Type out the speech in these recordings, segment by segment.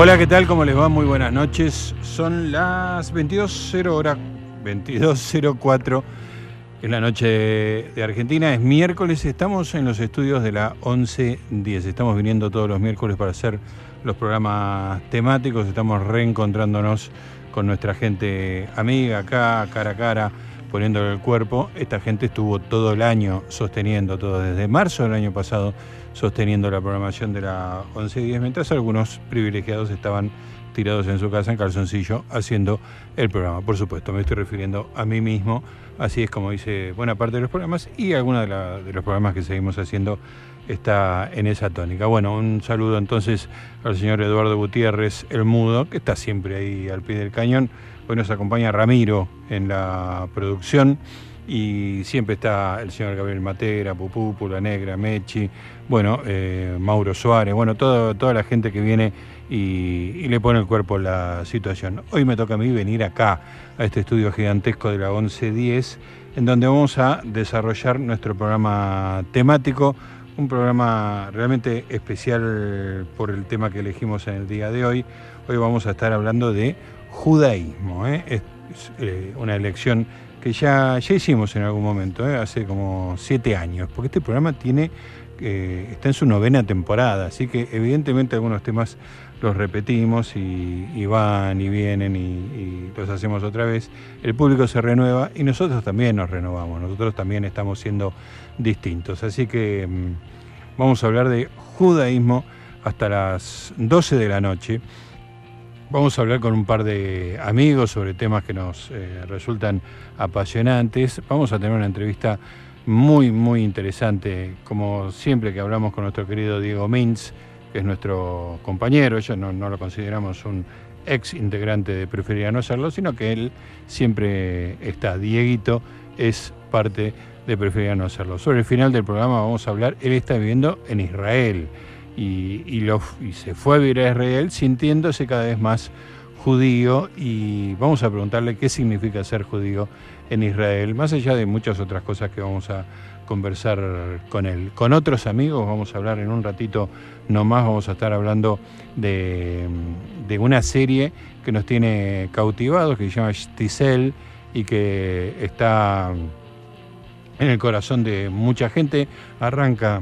Hola, ¿qué tal? ¿Cómo les va? Muy buenas noches. Son las 22.00 hora, 22.04 en la noche de Argentina. Es miércoles, estamos en los estudios de la 11.10. Estamos viniendo todos los miércoles para hacer los programas temáticos. Estamos reencontrándonos con nuestra gente amiga acá, cara a cara, poniéndole el cuerpo. Esta gente estuvo todo el año sosteniendo, todo desde marzo del año pasado, sosteniendo la programación de la 11.10, mientras algunos privilegiados estaban tirados en su casa en calzoncillo haciendo el programa. Por supuesto, me estoy refiriendo a mí mismo, así es como dice buena parte de los programas y algunos de, de los programas que seguimos haciendo está en esa tónica. Bueno, un saludo entonces al señor Eduardo Gutiérrez, el mudo, que está siempre ahí al pie del cañón. Hoy nos acompaña Ramiro en la producción y siempre está el señor Gabriel Matera, Pupú, Pula Negra, Mechi, bueno, eh, Mauro Suárez, bueno, todo- toda la gente que viene y, y le pone el cuerpo a la situación. Hoy me toca a mí venir acá, a este estudio gigantesco de la 1110, en donde vamos a desarrollar nuestro programa temático, un programa realmente especial por el tema que elegimos en el día de hoy. Hoy vamos a estar hablando de judaísmo, ¿eh? es eh, una elección que ya, ya hicimos en algún momento, ¿eh? hace como siete años, porque este programa tiene, eh, está en su novena temporada, así que evidentemente algunos temas los repetimos y, van y vienen y, y los hacemos otra vez. El público se renueva y nosotros también nos renovamos, nosotros también estamos siendo distintos. Así que mm, vamos a hablar de judaísmo hasta las 12 de la noche. Vamos a hablar con un par de amigos sobre temas que nos eh, resultan apasionantes. Vamos a tener una entrevista muy, muy interesante, como siempre que hablamos con nuestro querido Diego Mintz, que es nuestro compañero. Yo no, lo consideramos un ex integrante de Preferiría no serlo, sino que él siempre está. Dieguito es parte de Preferiría no serlo. Sobre el final del programa vamos a hablar, él está viviendo en Israel y se fue a vivir a Israel sintiéndose cada vez más judío y vamos a preguntarle qué significa ser judío en Israel, más allá de muchas otras cosas que vamos a conversar con él. Con otros amigos vamos a hablar en un ratito nomás, vamos a estar hablando de, de una serie que nos tiene cautivados, que se llama Shtisel y que está en el corazón de mucha gente. Arranca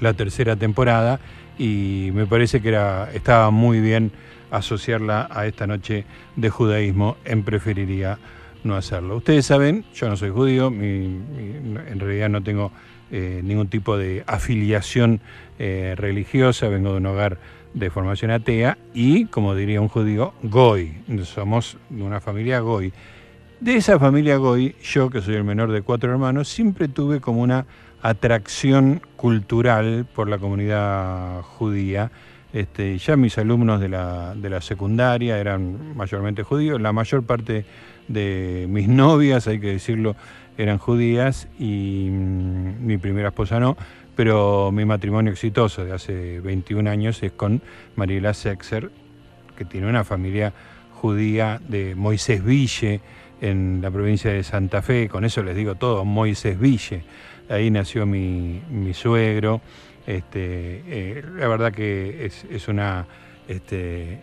la tercera temporada y me parece que era, estaba muy bien asociarla a esta noche de judaísmo, en preferiría no hacerlo. Ustedes saben, yo no soy judío, en realidad no tengo eh, ningún tipo de afiliación eh, religiosa, vengo de un hogar de formación atea y, como diría un judío, goy, somos de una familia goy. De esa familia Goy, yo que soy el menor de cuatro hermanos, siempre tuve como una atracción cultural por la comunidad judía. Este, ya mis alumnos de la, de la secundaria eran mayormente judíos, la mayor parte de mis novias, hay que decirlo, eran judías y mm, mi primera esposa no, pero mi matrimonio exitoso de hace 21 años es con Mariela Sexer, que tiene una familia judía de Moisés Ville en la provincia de Santa Fe, con eso les digo todo, Moisés Ville. Ahí nació mi, suegro. Este, eh, la verdad que es, es una este,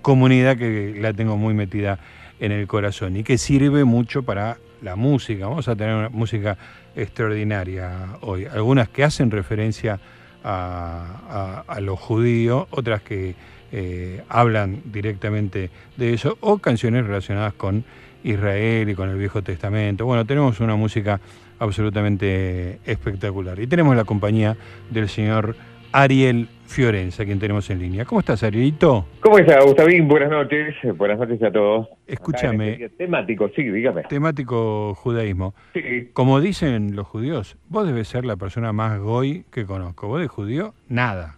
comunidad que la tengo muy metida en el corazón y que sirve mucho para la música. Vamos a tener una música extraordinaria hoy. Algunas que hacen referencia a, a- a lo judío, otras que eh, hablan directamente de eso, o canciones relacionadas con Israel y con el Viejo Testamento. Bueno, tenemos una música absolutamente espectacular. Y tenemos la compañía del señor Ariel Fiorenza, quien tenemos en línea. ¿Cómo estás, Arielito? ¿Cómo está, Gustavín? Buenas noches. Buenas noches a todos. Escúchame. Este Temático, sí, dígame. Temático judaísmo. Sí. Como dicen los judíos, vos debes ser la persona más goy que conozco. Vos de judío, nada.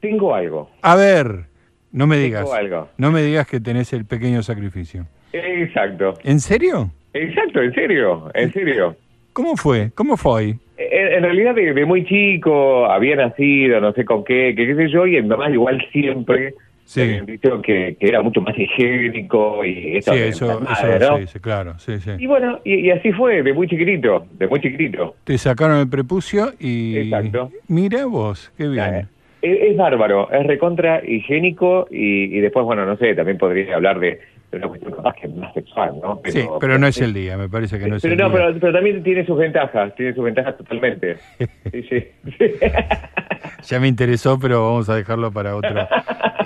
Tengo algo. A ver, no me digas. Tengo algo. No me digas que tenés el pequeño sacrificio. Exacto. ¿En serio? Exacto, en serio, en serio. ¿Cómo fue? ¿Cómo fue hoy? En, realidad, de, de muy chico, había nacido, no sé con qué, que qué sé yo, y en mamá igual siempre Sí. habían dicho que, que era mucho más higiénico y eso. Sí, eso, enfermedades, eso ¿no? sí, sí, claro, sí, sí. Y bueno, y, y así fue, de muy chiquitito, de muy chiquitito. Te sacaron el prepucio y... Exacto. Mira vos, qué bien. Eh, Es, bárbaro, es recontra higiénico y, después, bueno, no sé, también podría hablar de, una cuestión capaz que más sexual, ¿no? sí, pero no es el día, me parece que no es el día. Pero, pero también tiene sus ventajas, tiene sus ventajas totalmente. Sí, sí. ya me interesó, pero vamos a dejarlo para otro.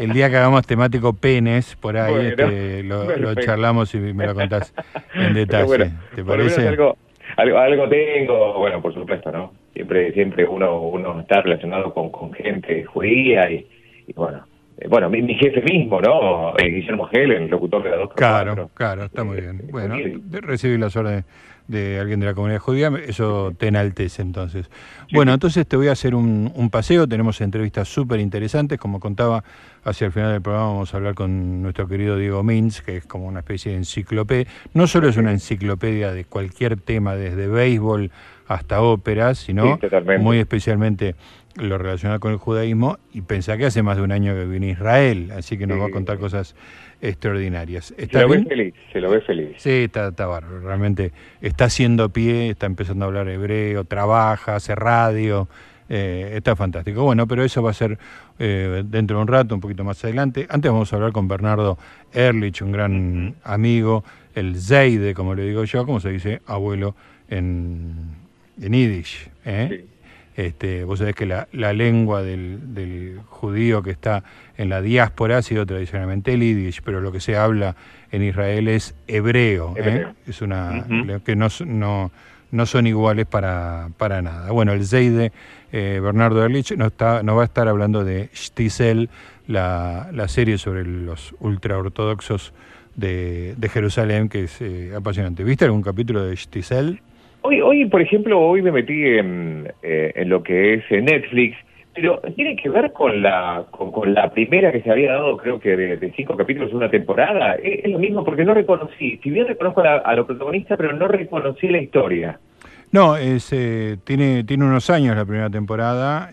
El día que hagamos temático penes, por ahí este, lo, charlamos y me lo contás en detalle. ¿Te parece? Algo, algo, algo tengo, bueno, por supuesto, ¿no? siempre siempre uno uno está relacionado con, con gente judía y, bueno bueno mi, jefe mismo no eh, Guillermo Helen locutor de la dos claro claro está muy bien. bueno recibir las órdenes de alguien de la comunidad judía, eso te enaltece entonces. Bueno, entonces te voy a hacer un, un paseo, tenemos entrevistas súper interesantes, como contaba hacia el final del programa vamos a hablar con nuestro querido Diego Mintz, que es como una especie de enciclopedia, no solo es una enciclopedia de cualquier tema, desde béisbol hasta óperas, sino muy especialmente lo relacionado con el judaísmo, y pensá que hace más de un año que viene a Israel, así que nos va a contar cosas extraordinarias. se lo ve feliz, se lo ve feliz. Sí, está, está bárbaro, realmente está haciendo pie, está empezando a hablar hebreo, trabaja, hace radio, eh, está fantástico. Bueno, pero eso va a ser eh, dentro de un rato, un poquito más adelante. Antes vamos a hablar con Bernardo Ehrlich, un gran amigo, el Zeide, como le digo yo, como se dice, abuelo en en Yiddish. ¿eh? Este, vos sabés que la, lengua del, judío que está en la diáspora ha sido tradicionalmente el Yiddish, pero lo que se habla en Israel es hebreo. ¿eh? Es una que no, no, no, son iguales para, para nada. Bueno, el Zeide eh, Bernardo Erlich nos, está, nos va a estar hablando de Shtisel, la, la serie sobre los ultraortodoxos de, de Jerusalén, que es eh, apasionante. ¿Viste algún capítulo de Shtisel? Hoy, hoy, por ejemplo, hoy me metí en, eh, en lo que es eh, Netflix, pero tiene que ver con la con, la primera que se había dado, creo que de, cinco capítulos de una temporada. Es, lo mismo porque no reconocí, si bien reconozco a, los protagonistas, pero no reconocí la historia. No, es, eh, tiene, tiene unos años la primera temporada,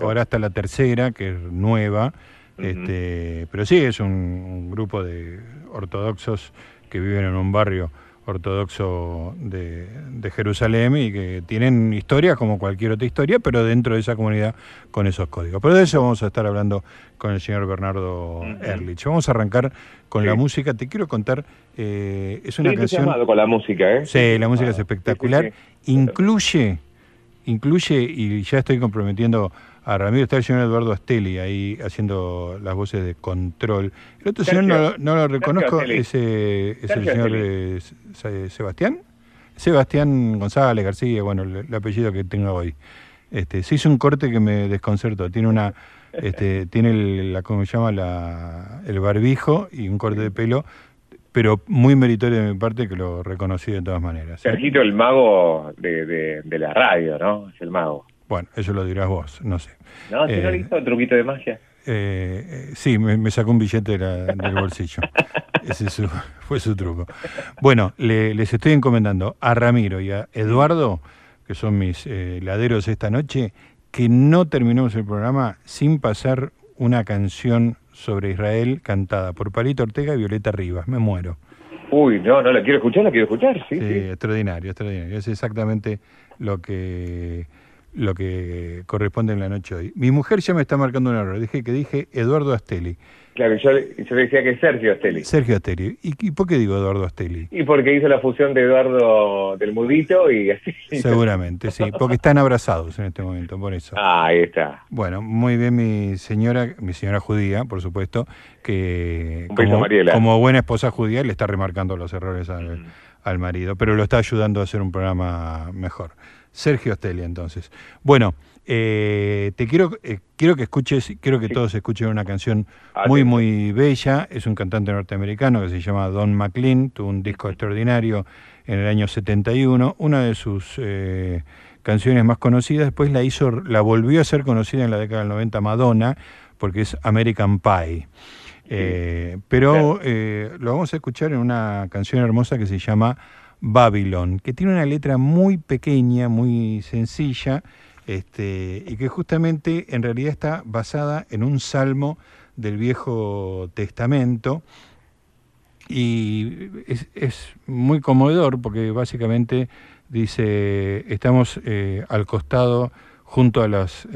ahora está la tercera, que es nueva, este, pero sí, es un grupo de ortodoxos que viven en un barrio ortodoxo de, Jerusalén y que tienen historia como cualquier otra historia, pero dentro de esa comunidad con esos códigos. Pero de eso vamos a estar hablando con el señor Bernardo Erlich. Vamos a arrancar con la música. Te quiero contar, eh, es una canción... con la música, ¿eh? Sí, la música es ah, espectacular. incluye, incluye, y ya estoy comprometiendo a Ramiro está el señor Eduardo Astelli ahí haciendo las voces de control. El otro señor no, lo reconozco, es, el señor eh, Sebastián. Sebastián González García, bueno, el, apellido que tengo hoy. Este, se hizo un corte que me desconcertó. Tiene una, este, tiene el, la, ¿cómo se llama? La, el barbijo y un corte de pelo, pero muy meritorio de mi parte que lo reconocí de todas maneras. ¿eh? Sergito, el mago de, de la radio, ¿no? Es el mago. Bueno, eso lo dirás vos, no sé. No, ¿si no le hizo un truquito de magia? Eh, eh, sí, me, sacó un billete del bolsillo. Ese fue su truco. Bueno, les estoy encomendando a Ramiro y a Eduardo, que son mis eh, laderos esta noche, que no terminemos el programa sin pasar una canción sobre Israel cantada por Palito Ortega y Violeta Rivas. Me muero. Uy, no, no la quiero escuchar, la quiero escuchar, sí. Sí, extraordinario, extraordinario. Es exactamente lo que lo que corresponde en la noche hoy. Mi mujer ya me está marcando un error. Dije que dije Eduardo Astelli. Claro, yo, yo decía que es Sergio Astelli. Sergio Astelli. ¿Y, por qué digo Eduardo Astelli? Y porque hizo la fusión de Eduardo del Mudito y así. Seguramente, sí. Porque están abrazados en este momento, por eso. Ah, ahí está. Bueno, muy bien mi señora, mi señora judía, por supuesto, que como, buena esposa judía le está remarcando los errores al, mm. al marido, pero lo está ayudando a hacer un programa mejor. Sergio Astelia, entonces. Bueno, eh, te quiero, eh, quiero que escuches, quiero que todos escuchen una canción ah, muy, muy bella. Es un cantante norteamericano que se llama Don McLean, tuvo un disco extraordinario en el año 71. Una de sus eh, canciones más conocidas, después la hizo, la volvió a ser conocida en la década del 90 Madonna, porque es American Pie. pero lo vamos a escuchar en una canción hermosa que se llama Babylon, que tiene una letra muy pequeña, muy sencilla, este, y que justamente en realidad está basada en un salmo del Viejo Testamento. Y es, muy conmovedor porque básicamente dice, estamos eh, al costado junto a, las,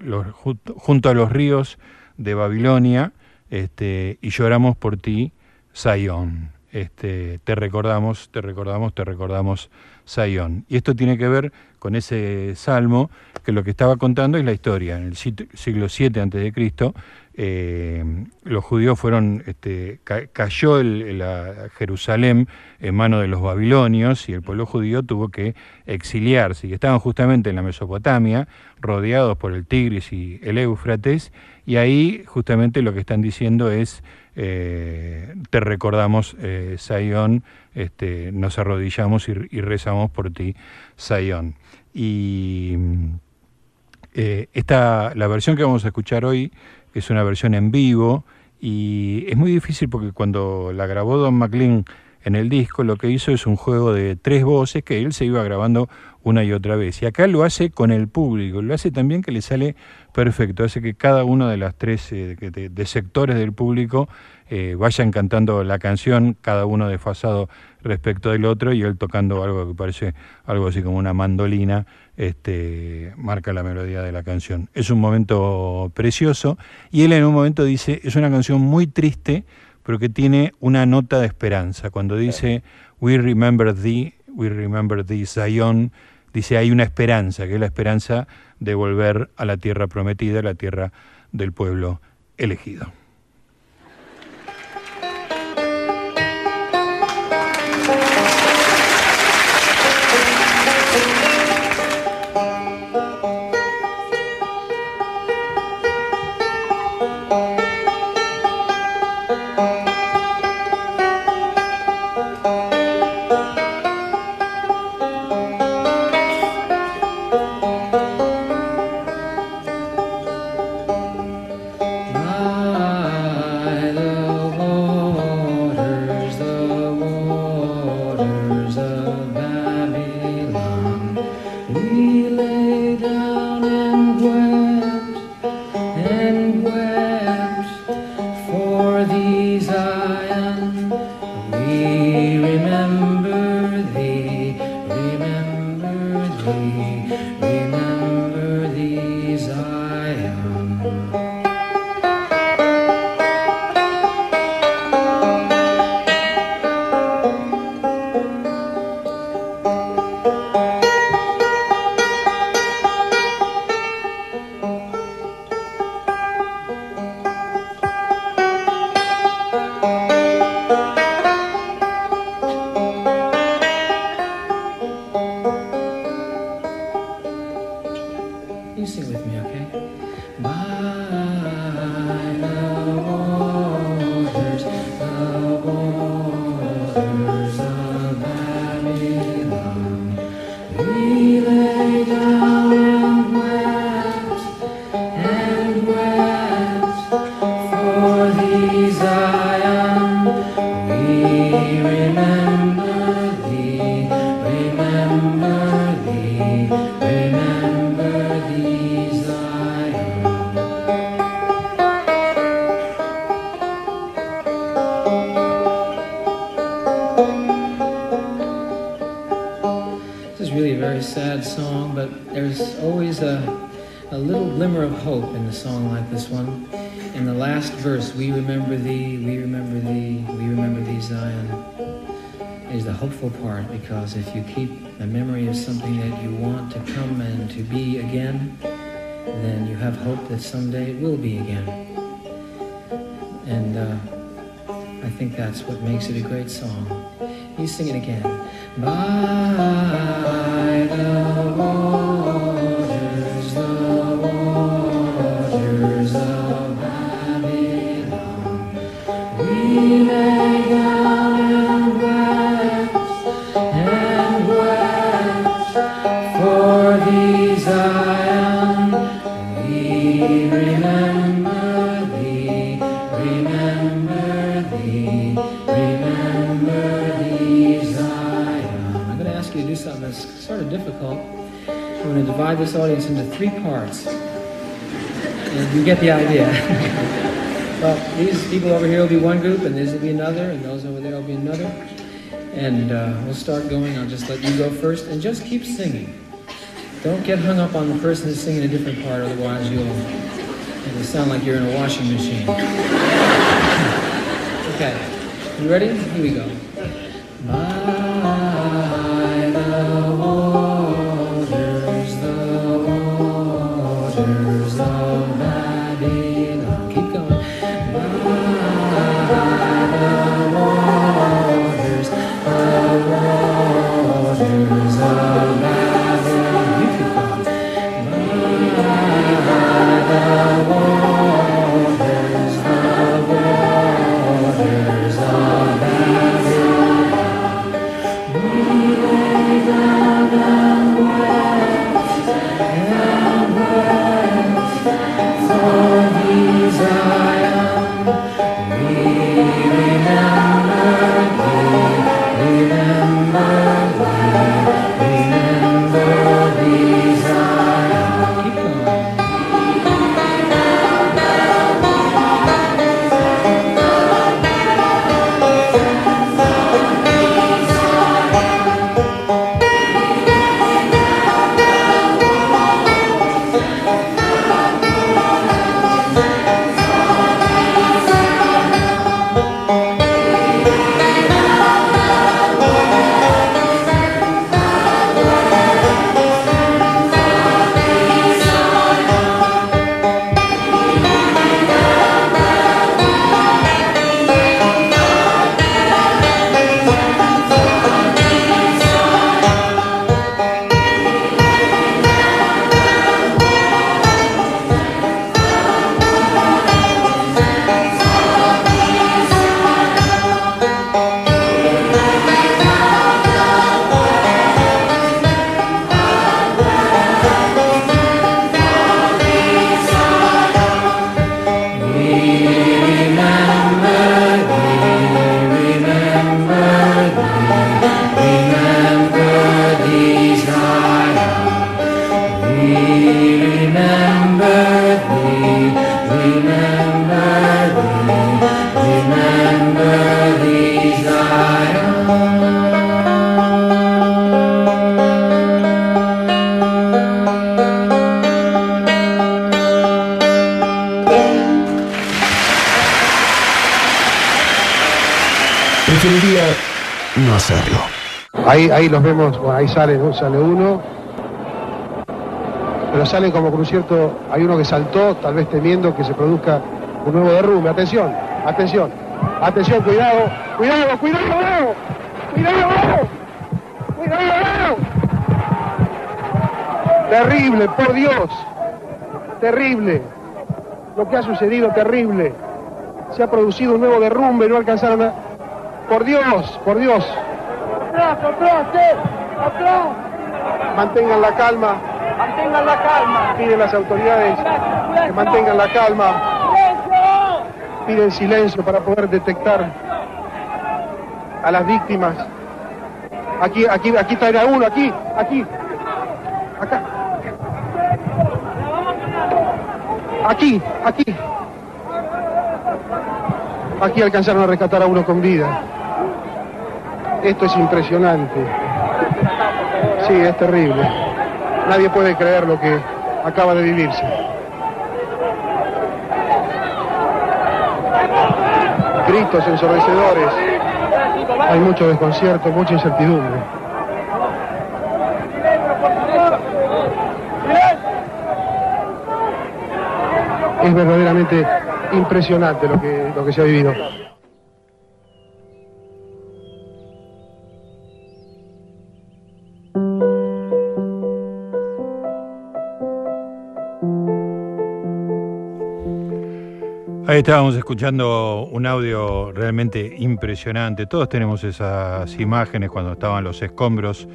los, junto a los ríos de Babilonia este, y lloramos por ti, Sayón. Este, te recordamos, te recordamos, te recordamos, Sayón. Y esto tiene que ver con ese salmo que lo que estaba contando es la historia. En el siglo VII a.C., eh, los judíos fueron, este, cayó el, Jerusalén en manos de los babilonios y el pueblo judío tuvo que exiliarse. Y estaban justamente en la Mesopotamia, rodeados por el Tigris y el Éufrates, y ahí justamente lo que están diciendo es, eh, te recordamos, eh, este, nos arrodillamos y, rezamos por ti, Sayón. Y eh, esta, la versión que vamos a escuchar hoy es una versión en vivo y es muy difícil porque cuando la grabó Don McLean en el disco, lo que hizo es un juego de tres voces que él se iba grabando una y otra vez. Y acá lo hace con el público, lo hace también que le sale perfecto, hace que cada uno de las tres eh, de, sectores del público eh, vayan cantando la canción, cada uno desfasado respecto del otro y él tocando algo que parece algo así como una mandolina, este, marca la melodía de la canción. Es un momento precioso y él en un momento dice, es una canción muy triste, pero que tiene una nota de esperanza. Cuando dice, We remember thee, we remember thee, Zion, dice, hay una esperanza, que es la esperanza de volver a la tierra prometida, la tierra del pueblo elegido. Because if you keep a memory of something that you want to come and to be again, then you have hope that someday it will be again. And uh, I think that's what makes it a great song. You sing it again. Bye. Get the idea. well, these people over here will be one group, and these will be another, and those over there will be another. And uh, we'll start going. I'll just let you go first, and just keep singing. Don't get hung up on the person that's singing a different part, otherwise you'll it'll sound like you're in a washing machine. okay, you ready? Here we go. Los vemos, bueno, ahí sale, sale uno. Pero salen como un cierto. Hay uno que saltó, tal vez temiendo que se produzca un nuevo derrumbe. Atención, atención, atención, cuidado, cuidado, cuidado, cuidado, cuidado. Terrible, por Dios, terrible. Lo que ha sucedido, terrible. Se ha producido un nuevo derrumbe, no alcanzaron a. Por Dios, por Dios. Mantengan la calma, Mantengan la calma. piden las autoridades que mantengan la calma, piden silencio para poder detectar a las víctimas. Aquí, aquí, aquí traerá uno, aquí, aquí, acá. Aquí, aquí. Aquí alcanzaron a rescatar a uno con vida. Esto es impresionante. Sí, es terrible. Nadie puede creer lo que acaba de vivirse. Gritos ensordecedores. Hay mucho desconcierto, mucha incertidumbre. Es verdaderamente impresionante lo que, lo que se ha vivido. Estábamos escuchando un audio realmente impresionante. Todos tenemos esas imágenes cuando estaban los escombros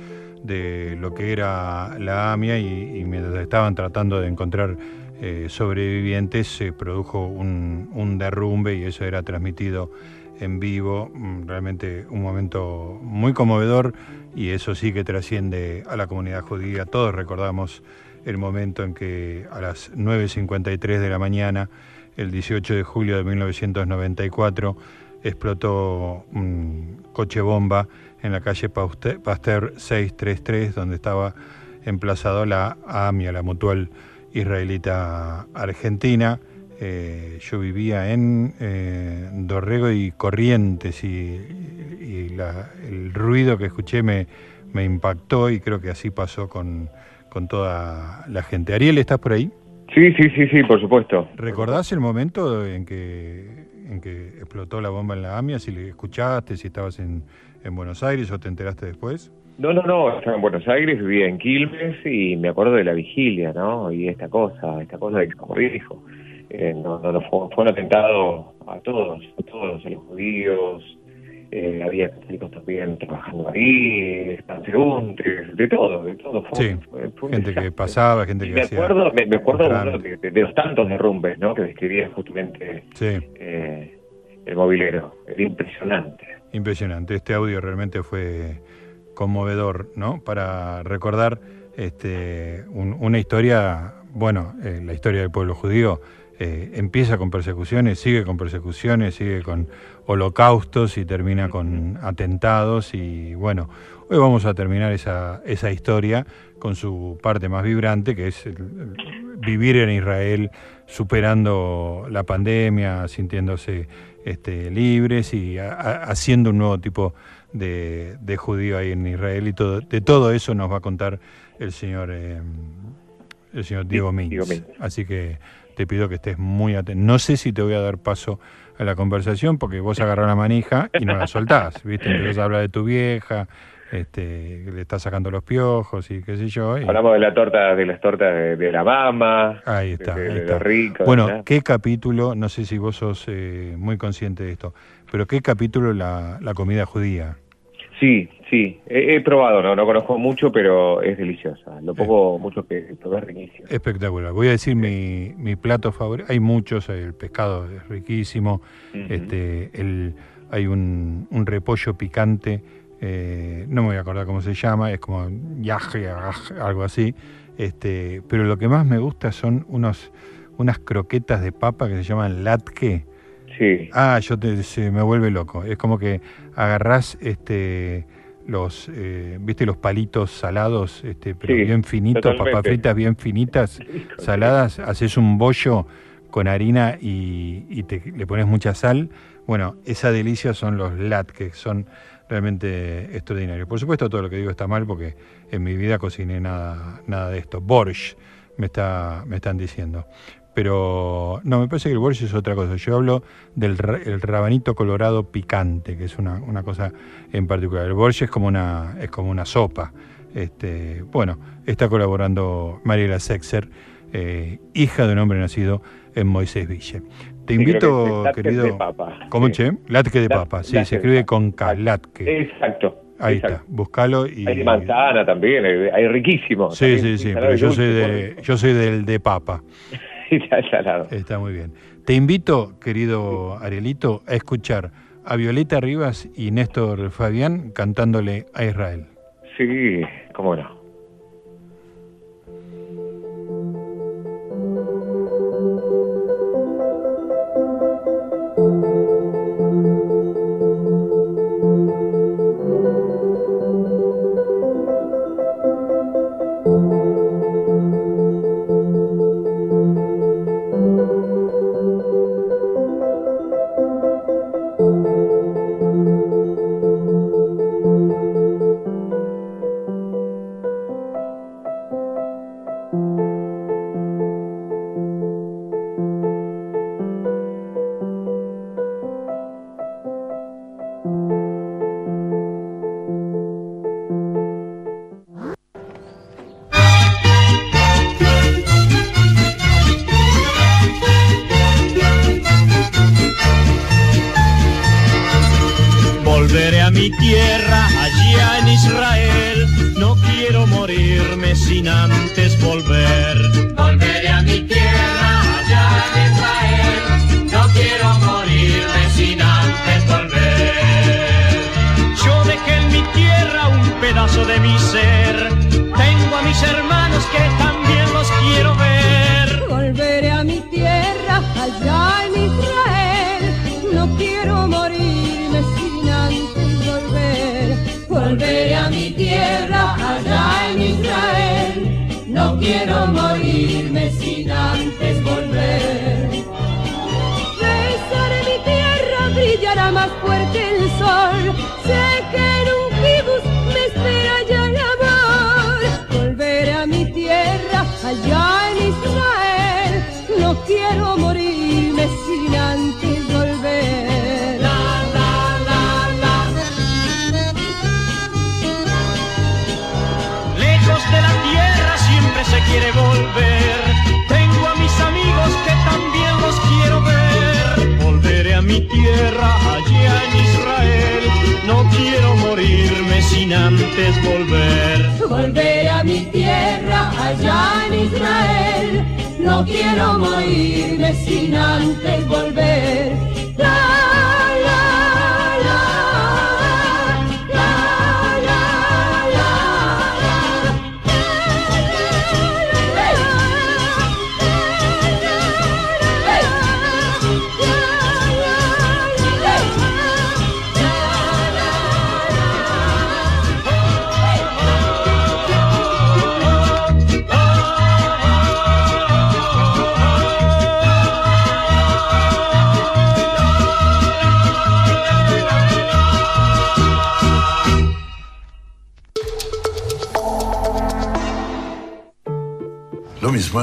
de lo que era la AMIA y, mientras estaban tratando de encontrar eh, sobrevivientes se produjo un, un derrumbe y eso era transmitido en vivo. Mm, Realmente un momento muy conmovedor y eso sí que trasciende a la comunidad judía. Todos recordamos el momento en que a las 9.53 de la mañana el 18 de julio de 1994 explotó un coche bomba en la calle Pasteur 633, donde estaba emplazado la AMI, a la Mutual Israelita Argentina. Eh, yo vivía en eh, Dorrego y Corrientes y, el ruido que escuché me, me impactó y creo que así pasó con, con toda la gente. Ariel, ¿estás por ahí? Sí, sí, sí, sí, por supuesto. ¿Recordás el momento en que, en que explotó la bomba en la AMIA? Si le escuchaste, si estabas en, en Buenos Aires o te enteraste después. No, no, no, estaba en Buenos Aires, vivía en Quilmes y me acuerdo de la vigilia, ¿no? Y esta cosa, esta cosa de que, como dijo, eh, no, no, no, fue, fue un atentado a todos, a todos, a los judíos, eh, había católicos también trabajando ahí, transeúntes, de todo, de todo. Fue, Sí, fue- fue un gente que pasaba, gente que me hacía... acuerdo, me, me acuerdo uno de, de- de los tantos derrumbes, ¿no? Que describía justamente Sí, eh, el mobilero. Era impresionante. impresionante. Este audio realmente fue conmovedor, ¿no? Para recordar este, un- una historia, bueno, eh, la historia del pueblo judío eh, empieza con persecuciones, sigue con persecuciones, sigue con holocaustos y termina con atentados y bueno, hoy vamos a terminar esa, esa historia con su parte más vibrante, que es el- el vivir en Israel superando la pandemia, sintiéndose este, libres y a- a- haciendo un nuevo tipo de, de judío ahí en Israel y todo, de todo eso nos va a contar el señor eh, el señor Diego Mintz. Diego Mintz. Así que te pido que estés muy atento. No sé si te voy a dar paso a la conversación porque vos agarrás la manija y no la soltás, ¿viste? Empezás a hablar de tu vieja, este, le estás sacando los piojos y qué sé yo. y- Hablamos de la torta, de las tortas de, de la mama, Ahí está, de, de ahí está. Bueno, ¿verdad? ¿qué capítulo, no sé si vos sos eh, muy consciente de esto, pero qué capítulo la, la comida judía? Sí, sí, he, he probado, no, no conozco mucho, pero es deliciosa. Lo poco, mucho que probé es riquísimo. Espectacular. Voy a decir mi, mi plato favorito. Hay muchos, el pescado es riquísimo, este, el, hay un, un repollo picante, eh, no me voy a acordar cómo se llama, es como yaje, aj, algo así, este, pero lo que más me gusta son unos, unas croquetas de papa que se llaman latke. Sí, Ah, yo te, se me vuelve loco. Es como que agarrás este los eh, viste los palitos salados, este, pero Sí, bien finitos, papas fritas bien finitas, saladas, haces un bollo con harina y, y te, le pones mucha sal. Bueno, esa delicia son los lat, que son realmente extraordinarios. Por supuesto, todo lo que digo está mal porque en mi vida cociné nada, nada de esto. Borsch, me, está, me están diciendo. Pero no, me parece que el borsch es otra cosa. Yo hablo del el rabanito colorado picante, que es una, una cosa en particular. El borsch es como una, es como una sopa. Este, bueno, está colaborando Mariela Sexer, eh, hija de un hombre nacido en Moisés Ville. Te invito, que querido. de papa, ¿Cómo, sí. che? Latke de Lat- papa, sí, se escribe con K, latke. Exacto. Ahí exacto. está, búscalo y. Hay de manzana también, hay, riquísimo. Sí, También, sí, sí, pero yo soy, de, yo soy del de papa. Está muy bien. Te invito, querido Arielito, a escuchar a Violeta Rivas y Néstor Fabián cantándole a Israel. Sí, cómo no.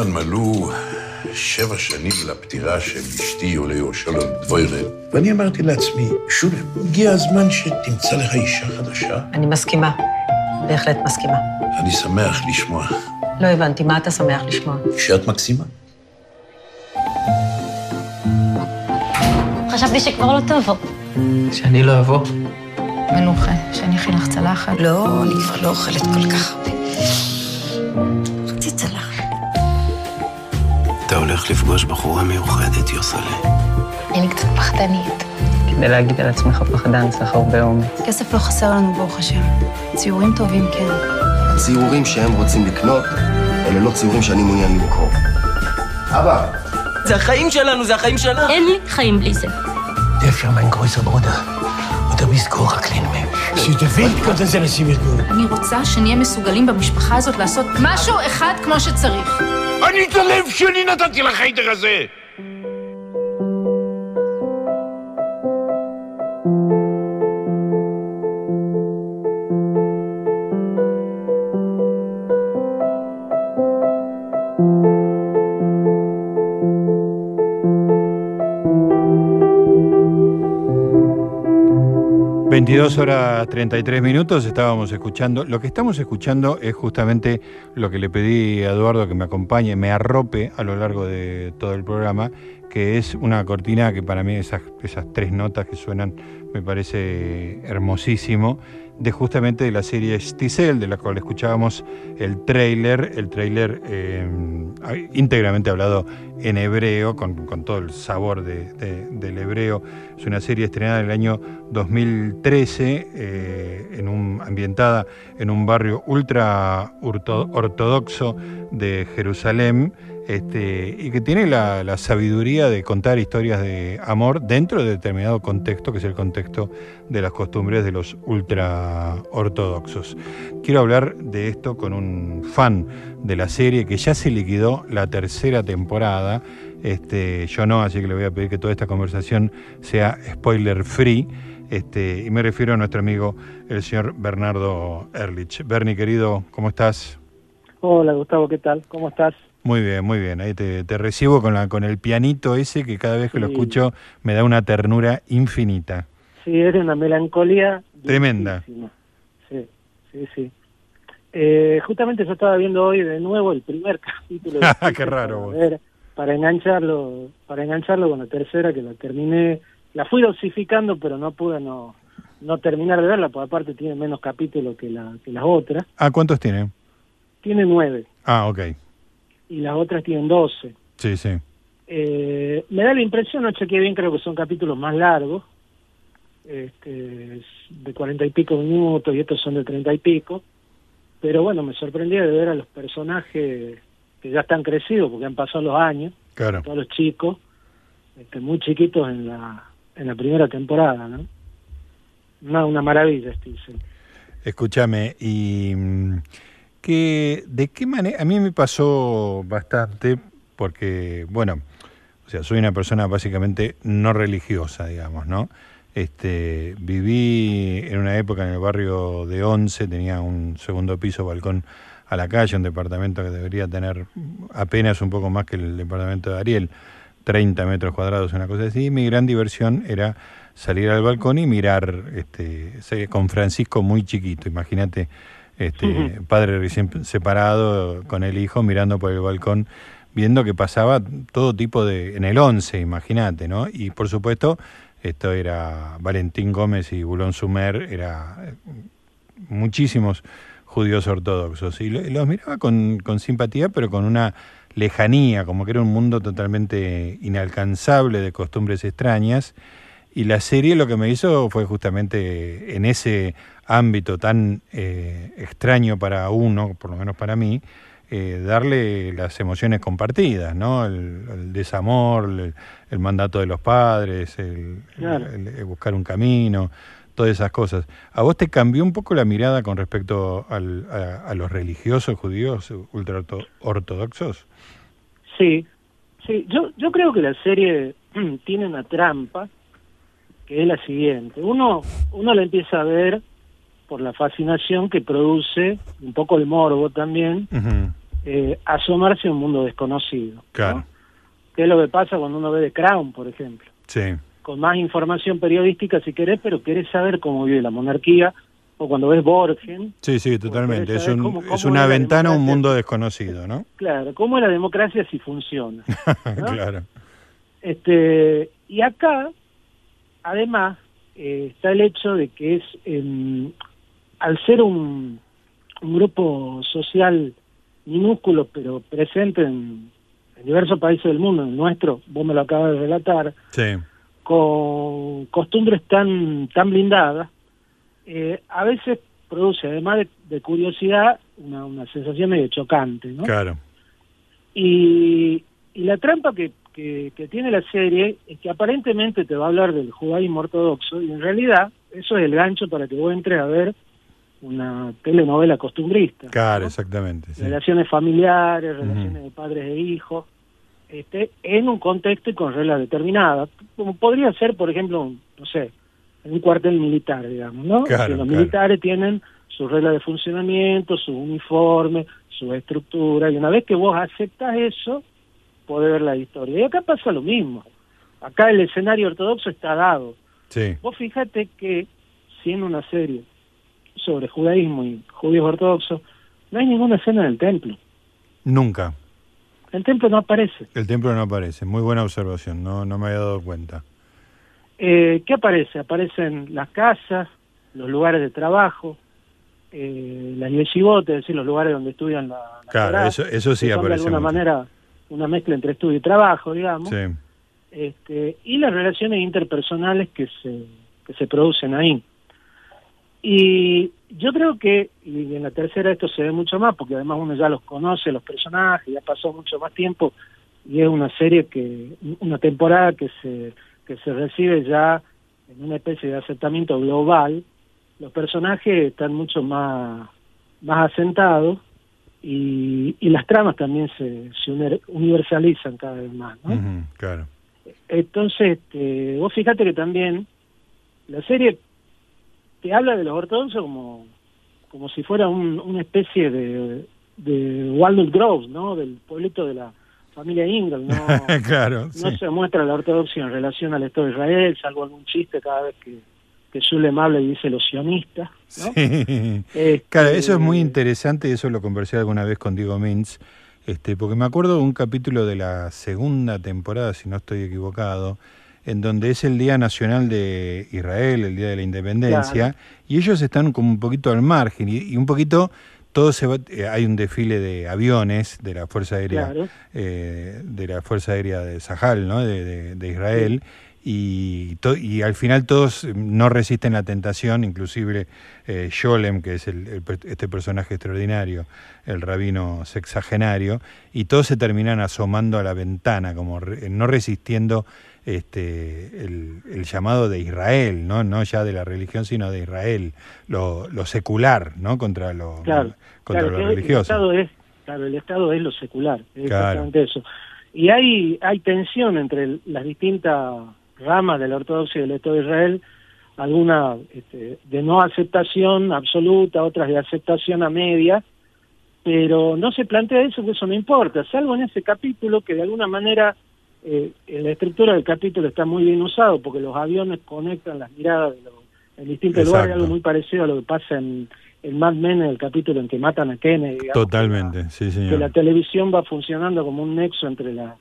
מזמן מלאו שבע שנים לפטירה של אשתי עולה שלום דבוירן, ואני אמרתי לעצמי, שולם, הגיע הזמן שתמצא לך אישה חדשה. אני מסכימה. בהחלט מסכימה. אני שמח לשמוע לא הבנתי, מה אתה שמח לשמוע? שאת מקסימה. חשבתי שכבר לא תבוא. שאני לא אבוא. מנוחה, שאני אכין לך צלחת. לא, אני כבר לא אוכלת כל כך הרבה. אתה הולך לפגוש בחורה מיוחדת, יוסלה. אני קצת פחדנית. כדי להגיד על עצמך פחדן צריך הרבה אומץ. כסף לא חסר לנו, ברוך השם. ציורים טובים, כן. ציורים שהם רוצים לקנות, אלה לא ציורים שאני מעוניין למכור. אבא, זה החיים שלנו, זה החיים שלנו. אין לי חיים בלי זה. Der für mein größer Bruder. Und du bist Koraklin, Mensch. Sie dürfen konnten sie nicht mit אני רוצה שנהיה מסוגלים במשפחה הזאת לעשות משהו אחד כמו שצריך. אני את הלב שלי נתתי לחיידר הזה! 22 horas 33 minutos estábamos escuchando. Lo que estamos escuchando es justamente lo que le pedí a Eduardo que me acompañe, me arrope a lo largo de todo el programa, que es una cortina que para mí esas, esas tres notas que suenan me parece hermosísimo, de justamente de la serie Stisel, de la cual escuchábamos el tráiler, el tráiler eh, íntegramente hablado en hebreo, con, con todo el sabor de, de, del hebreo. Es una serie estrenada en el año 2013, eh, en un, ambientada en un barrio ultra ortodoxo de Jerusalén. Este, y que tiene la, sabiduría de contar historias de amor dentro de determinado contexto, que es el contexto de las costumbres de los ultra ortodoxos. Quiero hablar de esto con un fan de la serie que ya se liquidó la tercera temporada. Este, yo no, así que le voy a pedir que toda esta conversación sea spoiler free. Este, y me refiero a nuestro amigo, el señor Bernardo Erlich. Bernie, querido, ¿cómo estás? Hola, Gustavo, ¿qué tal? ¿Cómo estás? Muy bien, muy bien. Ahí te, te recibo con, la, con el pianito ese que cada vez que sí. lo escucho me da una ternura infinita. Sí, es una melancolía. Tremenda. Sí, sí, sí. Eh, justamente yo estaba viendo hoy de nuevo el primer capítulo. Qué raro. Para, ver, para engancharlo, para engancharlo con la tercera que la terminé, la fui dosificando, pero no pude no no terminar de verla, porque aparte tiene menos capítulos que la que las otras. Ah, ¿cuántos tiene? Tiene nueve. Ah, ok y las otras tienen 12. Sí, sí. Eh, me da la impresión, no chequeé bien, creo que son capítulos más largos, este, de cuarenta y pico minutos y estos son de treinta y pico, pero bueno, me sorprendía de ver a los personajes que ya están crecidos porque han pasado los años, claro. todos los chicos, este, muy chiquitos en la en la primera temporada, ¿no? Una, una maravilla, Steve. Escúchame, y que de qué manera, a mí me pasó bastante porque, bueno, o sea, soy una persona básicamente no religiosa, digamos, ¿no? Este, viví en una época en el barrio de Once, tenía un segundo piso, balcón a la calle, un departamento que debería tener apenas un poco más que el departamento de Ariel, 30 metros cuadrados, una cosa así. Y mi gran diversión era salir al balcón y mirar este, con Francisco muy chiquito, imagínate, este, padre recién separado con el hijo mirando por el balcón, viendo que pasaba todo tipo de, en el 11, imagínate, ¿no? Y por supuesto, esto era Valentín Gómez y Bulón Sumer, era eh, muchísimos judíos ortodoxos. Y los miraba con, con simpatía, pero con una lejanía, como que era un mundo totalmente inalcanzable de costumbres extrañas. Y la serie lo que me hizo fue justamente en ese ámbito tan eh, extraño para uno, por lo menos para mí, eh, darle las emociones compartidas, ¿no? El, desamor, el, mandato de los padres, el, buscar un camino, todas esas cosas. ¿A vos te cambió un poco la mirada con respecto al, a, los religiosos judíos ultraortodoxos? Sí, sí. Yo, yo creo que la serie tiene una trampa que es la siguiente. Uno, uno la empieza a ver por la fascinación que produce, un poco el morbo también, eh, asomarse a un mundo desconocido. Claro. ¿Qué es lo que pasa cuando uno ve The Crown, por ejemplo? Sí. Con más información periodística si querés, pero querés saber cómo vive la monarquía, o cuando ves Borgen. Sí, sí, totalmente. Es, un, es una ventana a un mundo desconocido, ¿no? Claro, cómo es la democracia si funciona. claro. Este, y acá, además, eh, está el hecho de que es, em, al ser un, un grupo social minúsculo pero presente en, diversos países del mundo, en el nuestro, vos me lo acabas de relatar, con costumbres tan, tan blindadas, eh, a veces produce, además de, curiosidad, una, una, sensación medio chocante, ¿no? Claro. Y, y la trampa que, que, que, tiene la serie es que aparentemente te va a hablar del judaísmo ortodoxo y en realidad eso es el gancho para que vos entres a ver una telenovela costumbrista. Claro, exactamente. Relaciones familiares, relaciones de padres e hijos, este, en un contexto y con reglas determinadas. Como podría ser, por ejemplo, no sé, en un cuartel militar, digamos, ¿no? que los militares tienen su regla de funcionamiento, su uniforme, su estructura, y una vez que vos aceptas eso, podés ver la historia. Y acá pasa lo mismo. Acá el escenario ortodoxo está dado. Sí. Vos fíjate que, siendo una serie sobre judaísmo y judíos ortodoxos, no hay ninguna escena del templo. Nunca. El templo no aparece. El templo no aparece. Muy buena observación. No, no me había dado cuenta. Eh, ¿Qué aparece? Aparecen las casas, los lugares de trabajo, eh, las yeshivotes, es decir, los lugares donde estudian la, Claro, eso, eso sí aparece. De alguna manera una mezcla entre estudio y trabajo, digamos. Sí. Este, y las relaciones interpersonales que se, que se producen ahí. Y yo creo que, y en la tercera esto se ve mucho más, porque además uno ya los conoce, los personajes, ya pasó mucho más tiempo, y es una serie que, una temporada que se, que se recibe ya en una especie de aceptamiento global, los personajes están mucho más, más asentados y, y las tramas también se, se universalizan cada vez más, ¿no? claro. Entonces, este, vos fíjate que también la serie te habla de los ortodoxos como, como si fuera una especie de, de Walnut Grove, ¿no? Del pueblito de la familia Ingle, ¿no? claro, no se muestra la ortodoxia en relación al Estado de Israel, salvo algún chiste cada vez que, que Zulem habla y dice los sionistas. ¿no? Este, claro, eso es muy interesante y eso lo conversé alguna vez con Diego Mintz, este, porque me acuerdo de un capítulo de la segunda temporada, si no estoy equivocado, en donde es el Día Nacional de Israel, el Día de la Independencia, y ellos están como un poquito al margen y, un poquito todo se eh, hay un desfile de aviones de la Fuerza Aérea eh, de la Fuerza Aérea de Sahal, ¿no? de, Israel. Y, y, al final todos no resisten la tentación, inclusive eh, Sholem, que es el, este personaje extraordinario, el rabino sexagenario, y todos se terminan asomando a la ventana, como no resistiendo este, el, el llamado de Israel, ¿no? no ya de la religión, sino de Israel, lo, lo secular, ¿no? Contra lo, Claro, contra claro, lo que El religioso. Estado es, claro, el Estado es lo secular, es Claro. exactamente eso. Y hay, hay tensión entre las distintas ramas de la ortodoxia y del Estado de Israel, algunas este, de no aceptación absoluta, otras de aceptación a media, pero no se plantea eso, que eso no importa, salvo en ese capítulo que de alguna manera eh, la estructura del capítulo está muy bien usado, porque los aviones conectan las miradas de los, en distintos lugares, algo muy parecido a lo que pasa en, en Mad Men, en el capítulo en que matan a Kennedy, digamos, Totalmente, sí, que señor. la televisión va funcionando como un nexo entre la-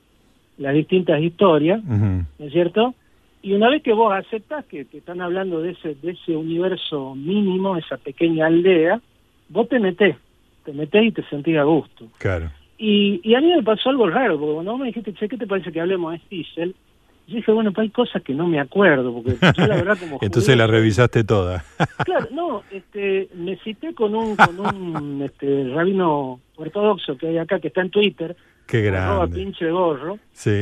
las distintas historias. ¿no es cierto? Y una vez que vos aceptás que, que están hablando de ese, de ese universo mínimo, esa pequeña aldea, vos te metés, te metés y te sentís a gusto. Claro. Y, y a mí me pasó algo raro, porque cuando vos me dijiste, che, ¿qué te parece que hablemos de Stiesel? Yo dije, bueno, pues hay cosas que no me acuerdo, porque yo la verdad como Entonces la revisaste toda. Claro, no, este, me cité con un, con un este, rabino ortodoxo que hay acá, que está en Twitter, Qué grande. pinche gorro, Sí.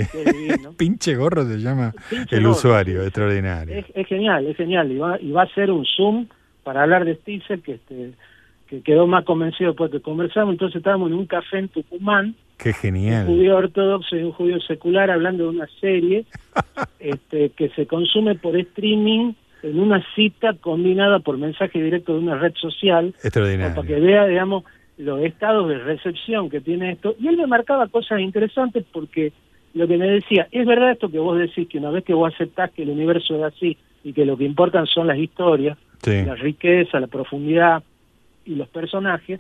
Pinche gorro se llama Pinche el gorro, usuario, extraordinario. Es, es genial, es genial. Y va, y va a ser un Zoom para hablar de Stiesel, que, este, que quedó más convencido después que conversamos. Entonces estábamos en un café en Tucumán, Qué un genial. judío ortodoxo y un judío secular, hablando de una serie este, que se consume por streaming en una cita combinada por mensaje directo de una red social, Extraordinario. para que vea, digamos, los estados de recepción que tiene esto. Y él me marcaba cosas interesantes porque lo que me decía, es verdad esto que vos decís, que una vez que vos aceptás que el universo es así y que lo que importan son las historias, Sí. la riqueza, la profundidad y los personajes,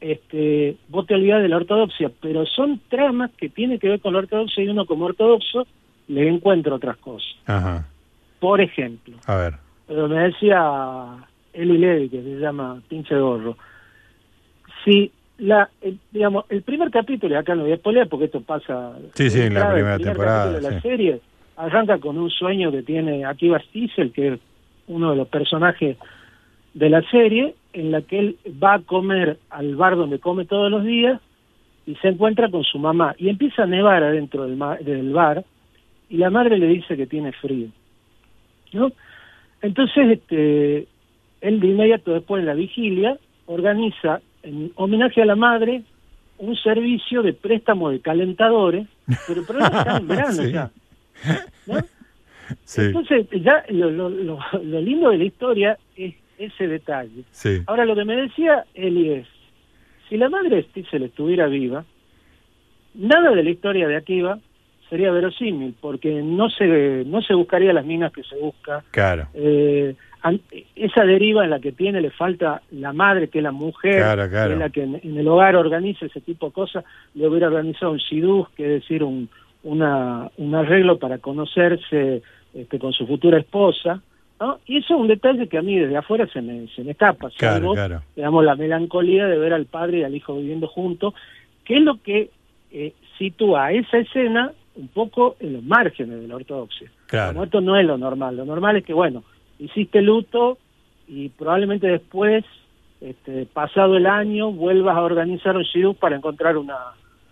este, vos te olvidás de la ortodoxia, pero son tramas que tienen que ver con la ortodoxia y uno como ortodoxo le encuentra otras cosas. Ajá. Por ejemplo, A ver. pero me decía Eli Levy, que se llama Pinche Gorro, si la, el, digamos, el primer capítulo, y acá no voy a spoilear porque esto pasa Sí, sí, en la primera primer temporada, de la sí. serie, arranca con un sueño que tiene Akiva Stiesel, que es uno de los personajes de la serie, en la que él va a comer al bar donde come todos los días y se encuentra con su mamá y empieza a nevar adentro del, del bar y la madre le dice que tiene frío. ¿no? Entonces, este, él de inmediato después de la vigilia organiza en homenaje a la madre un servicio de préstamo de calentadores, pero el problema está en verano Sí. ya. ¿no? Sí. Entonces, ya lo, lo, lo, lo lindo de la historia es ese detalle. Sí. Ahora, lo que me decía Eli es, si la madre de Stiesel estuviera viva, nada de la historia de Akiva sería verosímil, porque no se, no se buscaría las minas que se busca. Claro. Eh, esa deriva en la que tiene le falta la madre, que es la mujer, Claro, claro. que es la que en, en el hogar organiza ese tipo de cosas, le hubiera organizado un shidduch, que es decir, un, una, un arreglo para conocerse este, con su futura esposa, ¿no? Y eso es un detalle que a mí desde afuera se me, se me escapa, Claro, salvo, claro. digamos, la melancolía de ver al padre y al hijo viviendo juntos, que es lo que eh, sitúa esa escena un poco en los márgenes de la ortodoxia. Claro. Como esto no es lo normal, lo normal es que, bueno, hiciste luto y probablemente después, este, pasado el año, vuelvas a organizar un shidduch para encontrar una,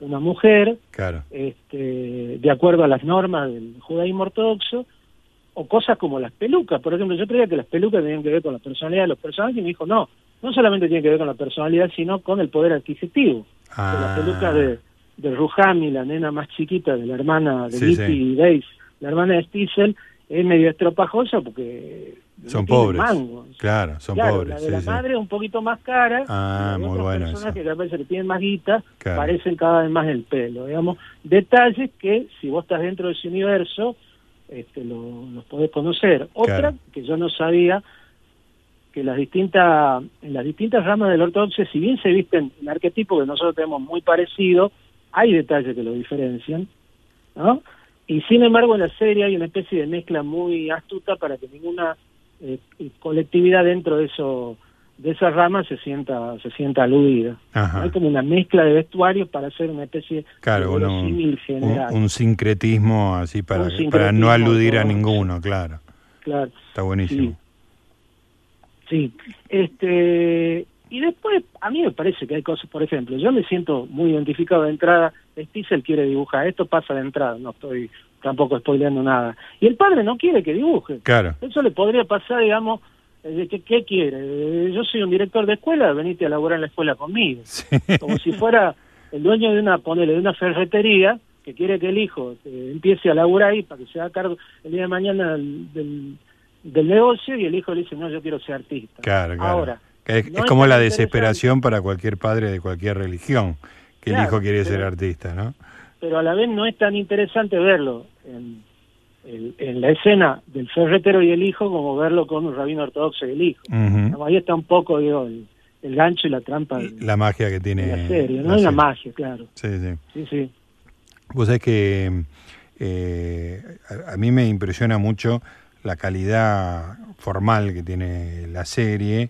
una mujer, Claro. este, de acuerdo a las normas del judaísmo ortodoxo, o cosas como las pelucas. Por ejemplo, yo creía que las pelucas tenían que ver con la personalidad de los personajes y me dijo, no, no solamente tiene que ver con la personalidad, sino con el poder adquisitivo. Ah. la peluca de, de Ruhami, la nena más chiquita de la hermana de Sí, y Daisy, la hermana de Stiesel, es medio estropajosa porque no Son tiene pobres. mango. Claro, son Claro, pobres. La de sí, la madre es un poquito más cara. Ah, y muy bueno personajes eso. que a veces que tienen más guita Claro. parecen cada vez más el pelo. Digamos, detalles que si vos estás dentro de ese universo este, lo- los podés conocer. Otra Claro. que yo no sabía que las distintas en las distintas ramas del ortodoxia, si bien se visten el arquetipo que nosotros tenemos muy parecido, hay detalles que lo diferencian, ¿no? Y sin embargo en la serie hay una especie de mezcla muy astuta para que ninguna eh, colectividad dentro de eso de esa rama se sienta se sienta aludida. Ajá. Hay como una mezcla de vestuarios para hacer una especie Claro, de uno- verosímil un, general. un sincretismo así para, para no aludir a ninguno, claro. Claro. Está buenísimo. Sí, este, Y después, a mí me parece que hay cosas, por ejemplo, yo me siento muy identificado de entrada, Stiesel quiere dibujar, esto pasa de entrada, no estoy tampoco spoileando nada. Y el padre no quiere que dibuje. Claro. Eso le podría pasar, digamos, que, ¿qué quiere? Yo soy un director de escuela, venite a laburar en la escuela conmigo. Como si fuera el dueño de una, ponele, de una ferretería que quiere que el hijo eh, empiece a laburar ahí para que se haga cargo el día de mañana del, del, del negocio y el hijo le dice, no, yo quiero ser artista. Claro, claro. Ahora, es, no es es como la desesperación para cualquier padre de cualquier religión, que el hijo quiere ser artista, ¿no? pero a la vez no es tan interesante verlo en, en- en la escena del ferretero y el hijo como verlo con un rabino ortodoxo y el hijo. Ahí está un poco digo, el, el gancho y la trampa de La magia que tiene la serie, no la es la magia, claro. Sí, sí. Sí, sí. Vos sabés que eh, a, a mí me impresiona mucho la calidad formal que tiene la serie.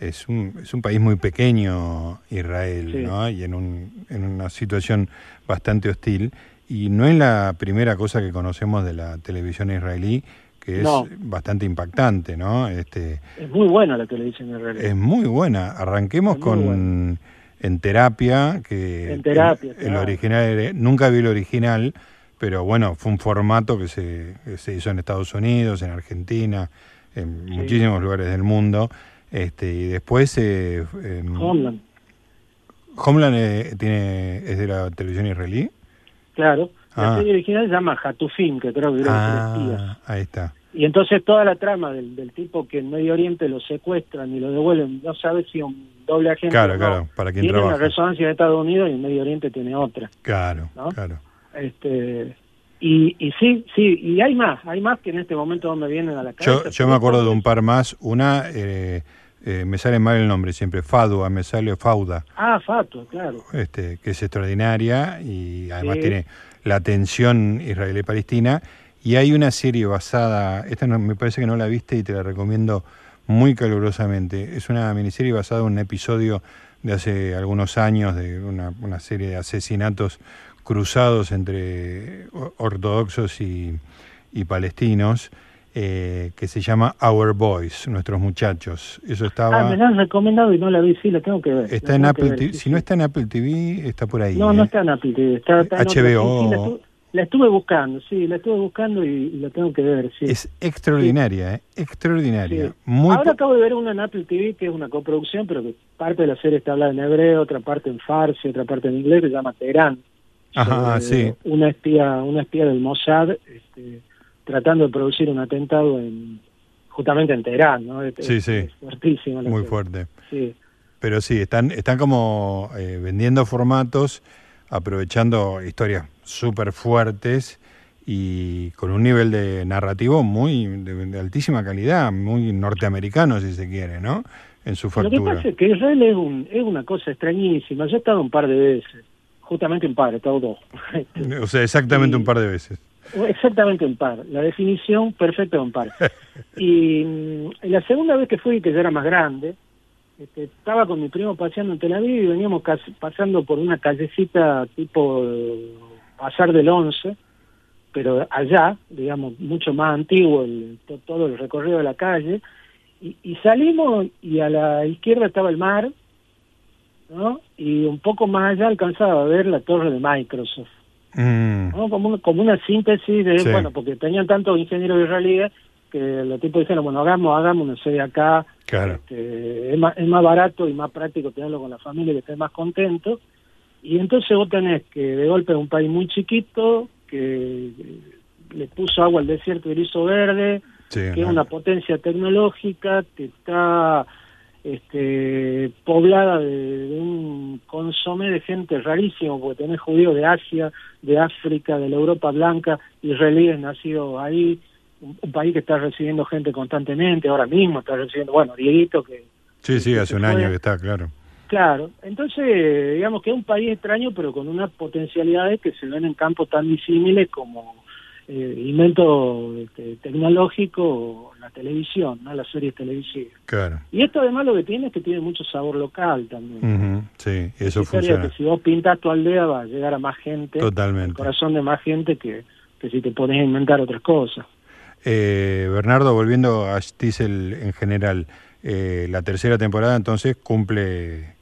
Es un, es un país muy pequeño, Israel, Sí. ¿no? Y en, un, en una situación bastante hostil. Y no es la primera cosa que conocemos de la televisión israelí, que es No. bastante impactante, ¿no? Este, Es muy buena la televisión realidad. es muy buena. Arranquemos muy con En Terapia, que En Terapia, el, original, era- nunca vi el original, pero bueno, fue un formato que se, que se hizo en Estados Unidos, en Argentina, en Sí. muchísimos lugares del mundo. Este, y después eh, em, Homeland, Homeland eh, tiene, es de la televisión israelí. Claro. La Ah. serie original se llama Hatufim, que creo que era de tres. Ah, ahí está. Y entonces toda la trama del, del tipo que en Medio Oriente lo secuestran y lo devuelven, no sabe si un doble agente Claro, no, claro, para quién tiene trabaja. una resonancia en Estados Unidos y en Medio Oriente tiene otra. Claro, ¿no? claro. Este, y, y sí, sí, y hay más, hay más que en este momento no me vienen a la cabeza. Yo, yo me acuerdo de un par más. Una, eh, eh, me sale mal el nombre siempre, Fadua, me sale Fauda. Ah, Fato, claro. este, que es extraordinaria y además Sí. tiene la tensión israelí-palestina. Y hay una serie basada, esta no- me parece que no la viste y te la recomiendo muy calurosamente. Es una miniserie basada en un episodio de hace algunos años de una, una serie de asesinatos cruzados entre ortodoxos y, y palestinos, eh, que se llama Our Boys, nuestros muchachos. Eso estaba... Ah, me la han recomendado y no la vi, sí, la tengo que ver. Está en Apple ver, TV. sí, Si no está en Apple TV, está por ahí. No, ¿eh? no está en Apple TV, está, está en otra, HBO. sí, sí, la, estuve, la estuve buscando, sí, la estuve buscando y, y la tengo que ver, sí. Es extraordinaria, ¿eh? Extraordinaria. Muy Ahora acabo de ver una en Apple TV que es una coproducción, pero que parte de la serie está hablada en hebreo, otra parte en farsi, otra parte en inglés, que se llama Teherán. Ajá, sobre sí. Una espía, una espía del Mossad este, tratando de producir un atentado en justamente en Teherán, ¿no? Es- Sí, sí. es fuertísimo. Muy fuerte. Sí. Pero sí, están, están como eh, vendiendo formatos, aprovechando historias súper fuertes y con un nivel de narrativo muy de, de altísima calidad, muy norteamericano si se quiere, ¿no? En su Lo que factura. pasa es que Israel es, un, es una cosa extrañísima. Yo he estado un par de veces, justamente un par, he estado dos. O sea, exactamente un par de veces. Exactamente un par, la definición perfecta de un par. Y mm, la segunda vez que fui, que ya era más grande, este, estaba con mi primo paseando en Tel Aviv y veníamos casi- pasando por una callecita tipo eh, Pasar del Once, pero allá, digamos, mucho más antiguo el, to- todo el recorrido de la calle, y, y salimos y a la izquierda estaba el mar, ¿no? Y un poco más allá alcanzaba a ver la torre de Microsoft. Mm, ¿no? Como, una, como una síntesis de, Sí. bueno, porque tenían tantos ingenieros israelíes que los tipos dijeron, bueno, hagamos, hagamos una serie acá, claro. este, es, más, es más barato y más práctico tenerlo con la familia que esté más contento. Y entonces vos tenés que de golpe es un país muy chiquito, que le puso agua al desierto y lo hizo verde, Sí, que es no. una potencia tecnológica, que está este, poblada de, de un consomé de gente rarísimo, porque tenés judíos de Asia, de África, de la Europa blanca, israelíes nacidos ahí, un, un país que está recibiendo gente constantemente, ahora mismo está recibiendo, bueno, Dieguito que Sí, sí, hace un año que está, claro. Claro, entonces digamos que es un país extraño, pero con unas potencialidades que se ven en campos tan disímiles como eh, invento este, tecnológico, la televisión, ¿no? las series televisivas. Claro. Y esto además lo que tiene es que tiene mucho sabor local también. Sí, eso funciona. que si vos pintas tu aldea va a llegar a más gente, Totalmente. al corazón de más gente que, que si te pones a inventar otras cosas. Eh, Bernardo, volviendo a Stiesel en general, eh, la tercera temporada entonces cumple,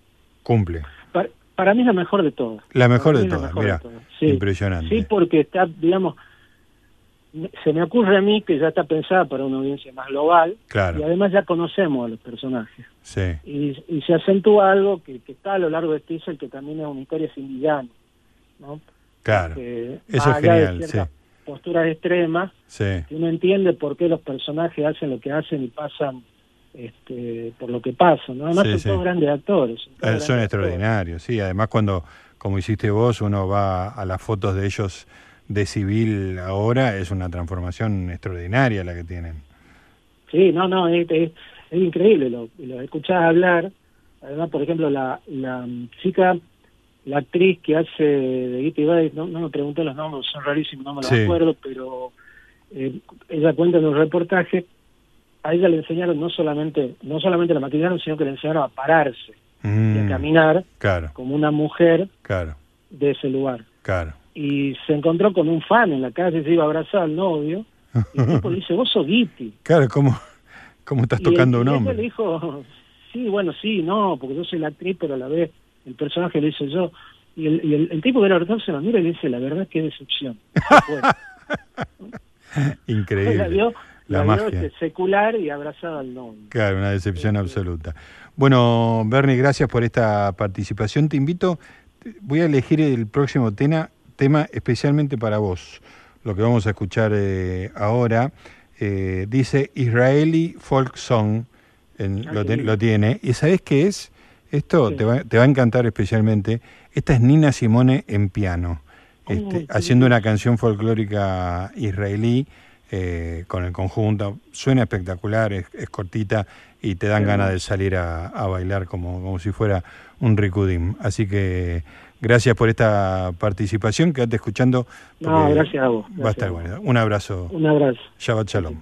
cumple. Para, para mí es la mejor de todas. La mejor de la todas, mejor de mira. Sí. impresionante. Sí, porque está, digamos, se me ocurre a mí que ya está pensada para una audiencia más global Claro. y además ya conocemos a los personajes. Sí, Y, y se acentúa algo que, que está a lo largo de Stiesel, que también es una historia sin villano, ¿no? claro. Eso es de genial, sí, posturas extremas, sí. que uno entiende por qué los personajes hacen lo que hacen y pasan este, por lo que pasan. ¿no? Además Sí, son todos grandes actores. son todos Eh, grandes son actores. extraordinarios, sí. Además, cuando, como hiciste vos, uno va a las fotos de ellos de civil ahora, es una transformación extraordinaria la que tienen. Sí, no, no, es, es, es increíble. Lo, lo escuchás hablar. Además, por ejemplo, la, la chica, la actriz que hace de Getty Bates, no, no me pregunté los nombres, son rarísimos, no me los Sí. acuerdo, pero eh, ella cuenta en un reportaje, a ella le enseñaron no solamente, no solamente la maquillaron, sino que le enseñaron a pararse y a Mm, caminar claro, como una mujer claro, de ese lugar. claro. Y se encontró con un fan en la calle, se iba a abrazar al novio, y el tipo le dice, vos sos Gitti. Claro, ¿cómo, cómo estás Y tocando el- un y ella le hombre? dijo, sí, bueno, sí, no, porque yo soy la actriz, pero a la vez el personaje lo hice yo. Y el, y el, el tipo que era verdad se lo mira y le dice, la verdad, qué decepción. Increíble. la vio, La magia. este, secular y abrazada al novio. Claro, una decepción absoluta. Bueno, Bernie, gracias por esta participación. Te invito, voy a elegir el próximo tema, tema especialmente para vos. Lo que vamos a escuchar eh, ahora eh, dice Israeli Folk Song, en- lo, te- tiene. ¿Y sabés qué es? Esto Sí. te, va, te va a encantar especialmente. Esta es Nina Simone en piano, este, haciendo una canción folclórica israelí eh, con el conjunto. Suena espectacular, es, es cortita y te dan ganas de salir a, a bailar como, como si fuera un ricudim. Así que gracias por esta participación. Quédate escuchando. No, porque gracias a vos, Va a gracias estar a vos. bueno. Un abrazo. Un abrazo. Shabbat Shalom.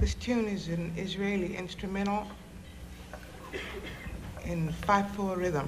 This tune is an Israeli instrumental in 5-4 rhythm.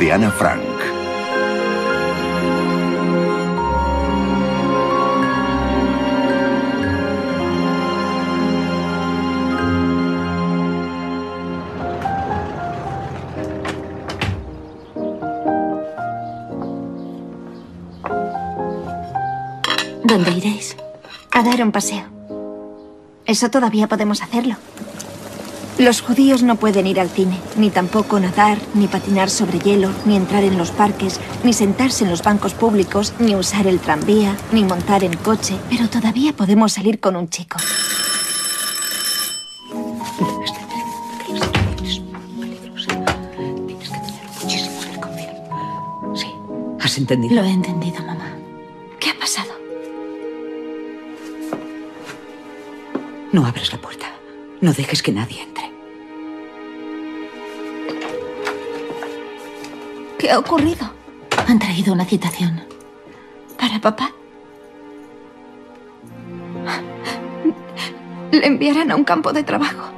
De Frank. ¿Dónde iréis? A dar un paseo. Eso todavía podemos hacerlo. Los judíos no pueden ir al cine, ni tampoco nadar, ni patinar sobre hielo, ni entrar en los parques, ni sentarse en los bancos públicos, ni usar el tranvía, ni montar en coche, pero todavía podemos salir con un chico. ¿Has entendido? Lo he entendido, mamá. ¿Qué ha pasado? No abras la puerta. No dejes que nadie entre. ¿Qué ha ocurrido? Han traído una citación. ¿Para papá? Le enviarán a un campo de trabajo.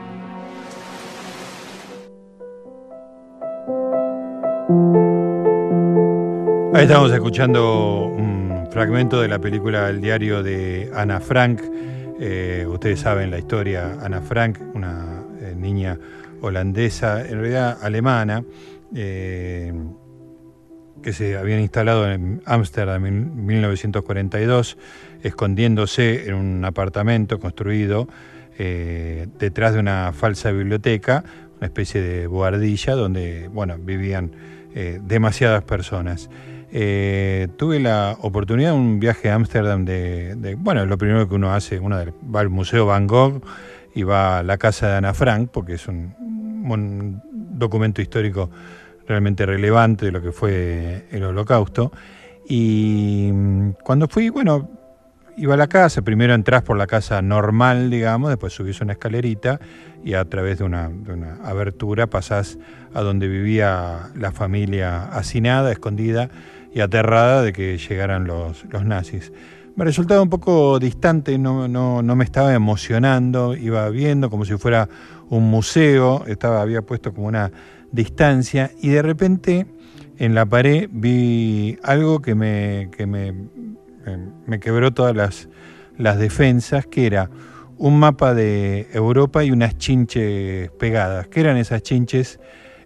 Ahí estamos escuchando un fragmento de la película El diario de Ana Frank. Eh, ustedes saben la historia, Ana Frank, una eh, niña holandesa, en realidad alemana, eh, que se habían instalado en Ámsterdam en 1942, escondiéndose en un apartamento construido detrás de una falsa biblioteca, una especie de boardilla donde bueno, vivían demasiadas personas. Eh, tuve la oportunidad de un viaje a Ámsterdam de, bueno, lo primero que uno hace, uno va al Museo Van Gogh y va a la casa de Ana Frank, porque es un documento histórico realmente relevante de lo que fue el holocausto. Y mm, cuando fui, bueno, iba a la casa, primero entras por la casa normal, digamos, después subís una escalerita y a través de una, abertura pasás a donde vivía la familia hacinada, escondida y aterrada de que llegaran los, los nazis. Me resultaba un poco distante, no, no, no, me estaba emocionando, iba viendo como si fuera un museo, estaba, había puesto como una distancia y de repente en la pared vi algo que me, que me me quebró todas las, las defensas, que era un mapa de Europa y unas chinches pegadas. ¿Qué eran esas chinches?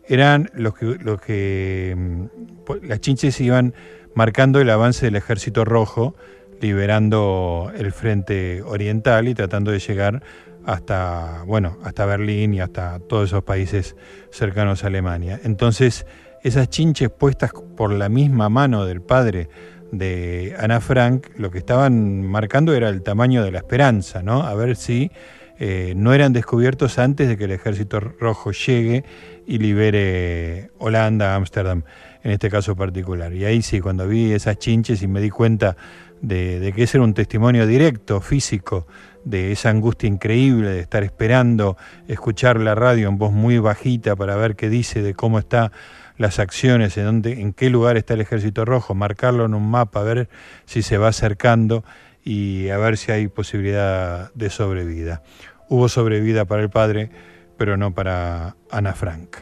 Eran los que, los que mm, las chinches iban marcando el avance del ejército rojo, liberando el frente oriental y tratando de llegar hasta, bueno, hasta Berlín y hasta todos esos países cercanos a Alemania. Entonces, esas chinches puestas por la misma mano del padre de Ana Frank, lo que estaban marcando era el tamaño de la esperanza, ¿no? A ver si eh, no eran descubiertos antes de que el ejército rojo llegue y libere Holanda, Ámsterdam, en este caso particular. Y ahí sí, cuando vi esas chinches y me di cuenta de, de que ese era un testimonio directo, físico, de esa angustia increíble de estar esperando escuchar la radio en voz muy bajita para ver qué dice de cómo está las acciones, en, dónde, en qué lugar está el ejército rojo, marcarlo en un mapa, ver si se va acercando y a ver si hay posibilidad de sobrevida. Hubo sobrevida para el padre, pero no para Ana Frank.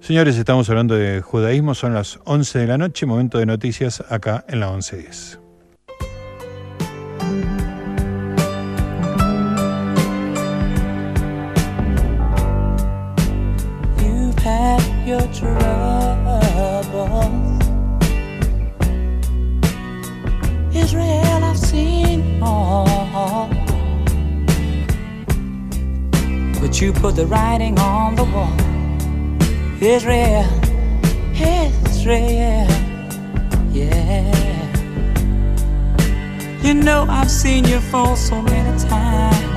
Señores, estamos hablando de judaísmo, son las 11 de la noche, momento de noticias acá en la 1110. Your troubles. Israel, I've seen all. But you put the writing on the wall. Israel, Israel, yeah. You know I've seen you fall so many times.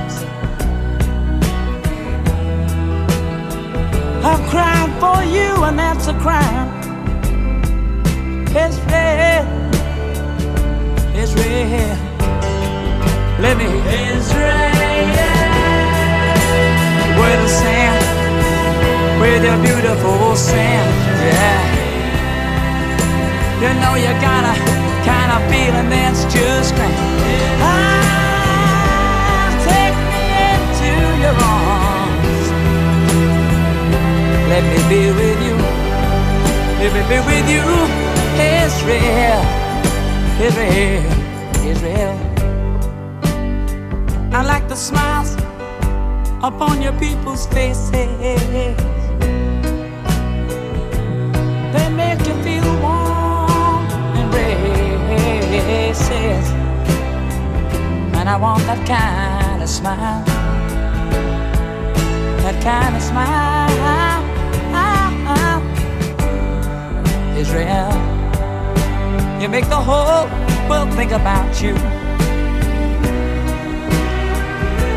I've cried for you, and that's a crime. It's red, it's red. Let me Israel with the sand, with your beautiful sand, yeah. You know you got a kind of feeling that's just grand. Ah, Let me be with you. Let me be with you. Israel, Israel, Israel. I like the smiles upon your people's faces. They make you feel warm and races. And I want that kind of smile that kind of smile. Israel, you make the whole world think about you.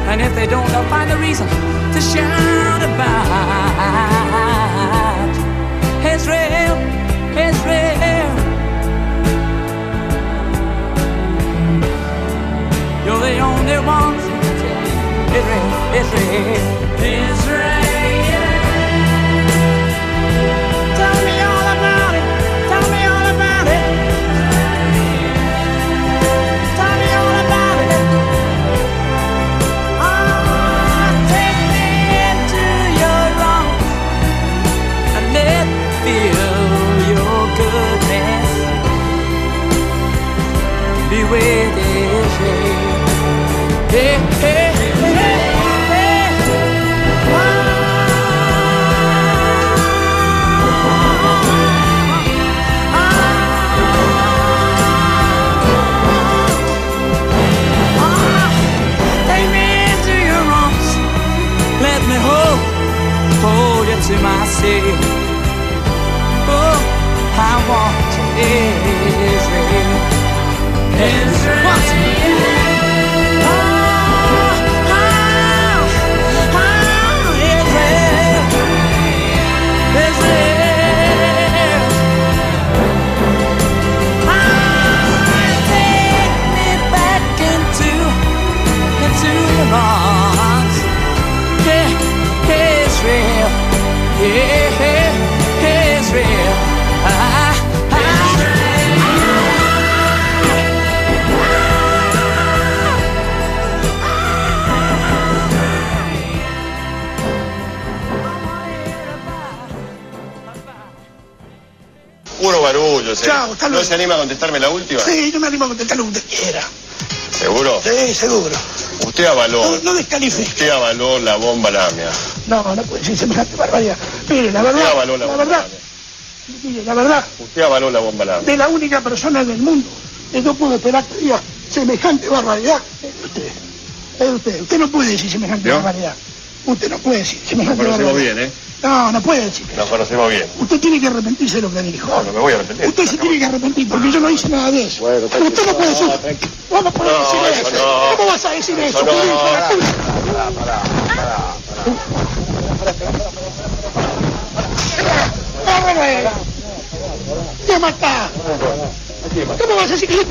And if they don't, they'll find a reason to shout about Israel, Israel. You're the only ones Israel, Israel, Israel. Hold you to myself. Oh, I want you, Israel. Israel. Yeah. Ah, Puro barullo. ¿se- Chao, hasta ¿No luego. se anima a contestarme la última? Sí, yo me animo a contestar lo que usted quiera. ¿Seguro? Sí, seguro. Usted avaló. No, no descalifique. Usted avaló la bomba lamia. No, no puede ser semejante barbaridad. Mire, la verdad, Usted avaló la la bomba verdad, mire, la verdad, Usted avaló la bomba lamia. de la única persona en el mundo que no pudo esperar que diga semejante barbaridad, es usted. Es usted. Usted no puede decir semejante barbaridad. Usted no puede decir Nos conocemos bien, ¿eh? No, no puede decir. Nos conocemos bien. Usted tiene que arrepentirse de lo que dijo. No, no me voy a arrepentir. Usted se tiene que arrepentir porque yo no hice nada de eso. Bueno, Pero usted no puede decir. tranquilo. ¿Cómo puede No, decir eso no. ¿Cómo vas a decir eso? No. Pará, puta? ¡Córrele! ¡Te mata! ¿Cómo vas a decir que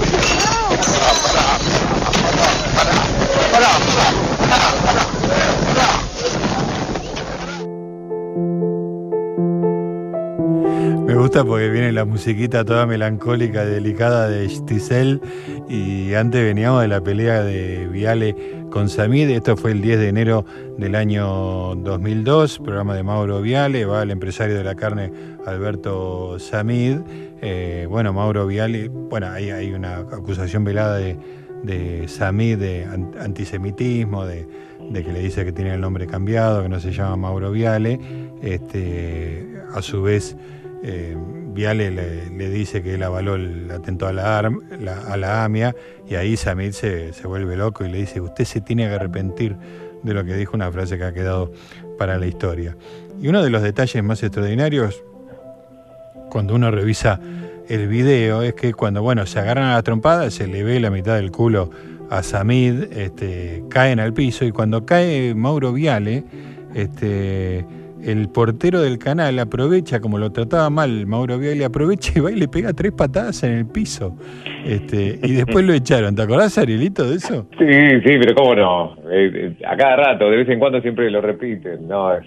Me gusta porque viene la musiquita toda melancólica y delicada de Stisel y antes veníamos de la pelea de Viale con Samid, esto fue el 10 de enero del año 2002, programa de Mauro Viale, va el empresario de la carne Alberto Samid, Eh, bueno, Mauro Viale, bueno, ahí hay una acusación velada de, de Samid de an- antisemitismo, de, de que le dice que tiene el nombre cambiado, que no se llama Mauro Viale, este, a su vez eh, Viale le, dice que él avaló el atentado a la, arm- a la AMIA y ahí Samid se, se vuelve loco y le dice, usted se tiene que arrepentir de lo que dijo, una frase que ha quedado para la historia. Y uno de los detalles más extraordinarios, cuando uno revisa el video, es que cuando bueno, se agarran a la trompada, se le ve la mitad del culo a Samid, este, caen al piso y cuando cae Mauro Viale, este, el portero del canal aprovecha, como lo trataba mal Mauro Viale, aprovecha y va y le pega tres patadas en el piso. Este, y después lo echaron. ¿Te acordás, Arielito, de eso? Sí, sí, pero cómo no. Eh, eh, a cada rato, de vez en cuando siempre lo repiten. No, es,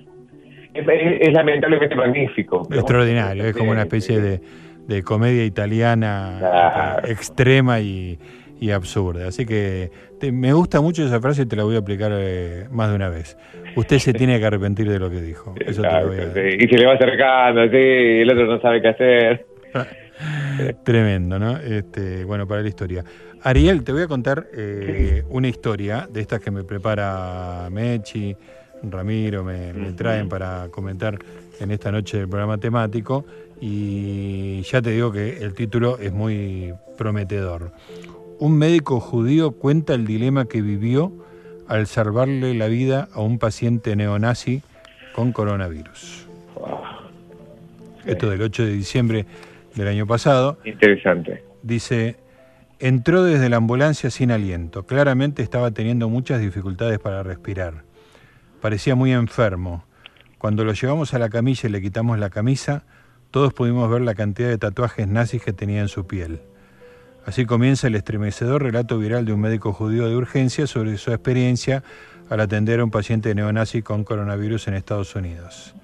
es, es- es lamentablemente magnífico. Extraordinario, es como una especie de, de comedia italiana Claro. extrema y, y absurda. Así que te- me gusta mucho esa frase y te la voy a aplicar eh, más de una vez. Usted se tiene que arrepentir de lo que dijo. Eso te lo voy a sí. Y se le va acercando, sí, el otro no sabe qué hacer. Tremendo, ¿no? Este, bueno, para la historia. Ariel, te voy a contar eh, una historia de estas que me prepara Mechi, Ramiro, me, me traen para comentar en esta noche del programa temático. Y ya te digo que el título es muy prometedor. Un médico judío cuenta el dilema que vivió al salvarle la vida a un paciente neonazi con coronavirus. Esto del 8 de diciembre del año pasado. Interesante. Dice, entró desde la ambulancia sin aliento. Claramente estaba teniendo muchas dificultades para respirar. Parecía muy enfermo. Cuando lo llevamos a la camilla y le quitamos la camisa, todos pudimos ver la cantidad de tatuajes nazis que tenía en su piel. Así comienza el estremecedor relato viral de un médico judío de urgencia sobre su experiencia al atender a un paciente neonazi con coronavirus en Estados Unidos.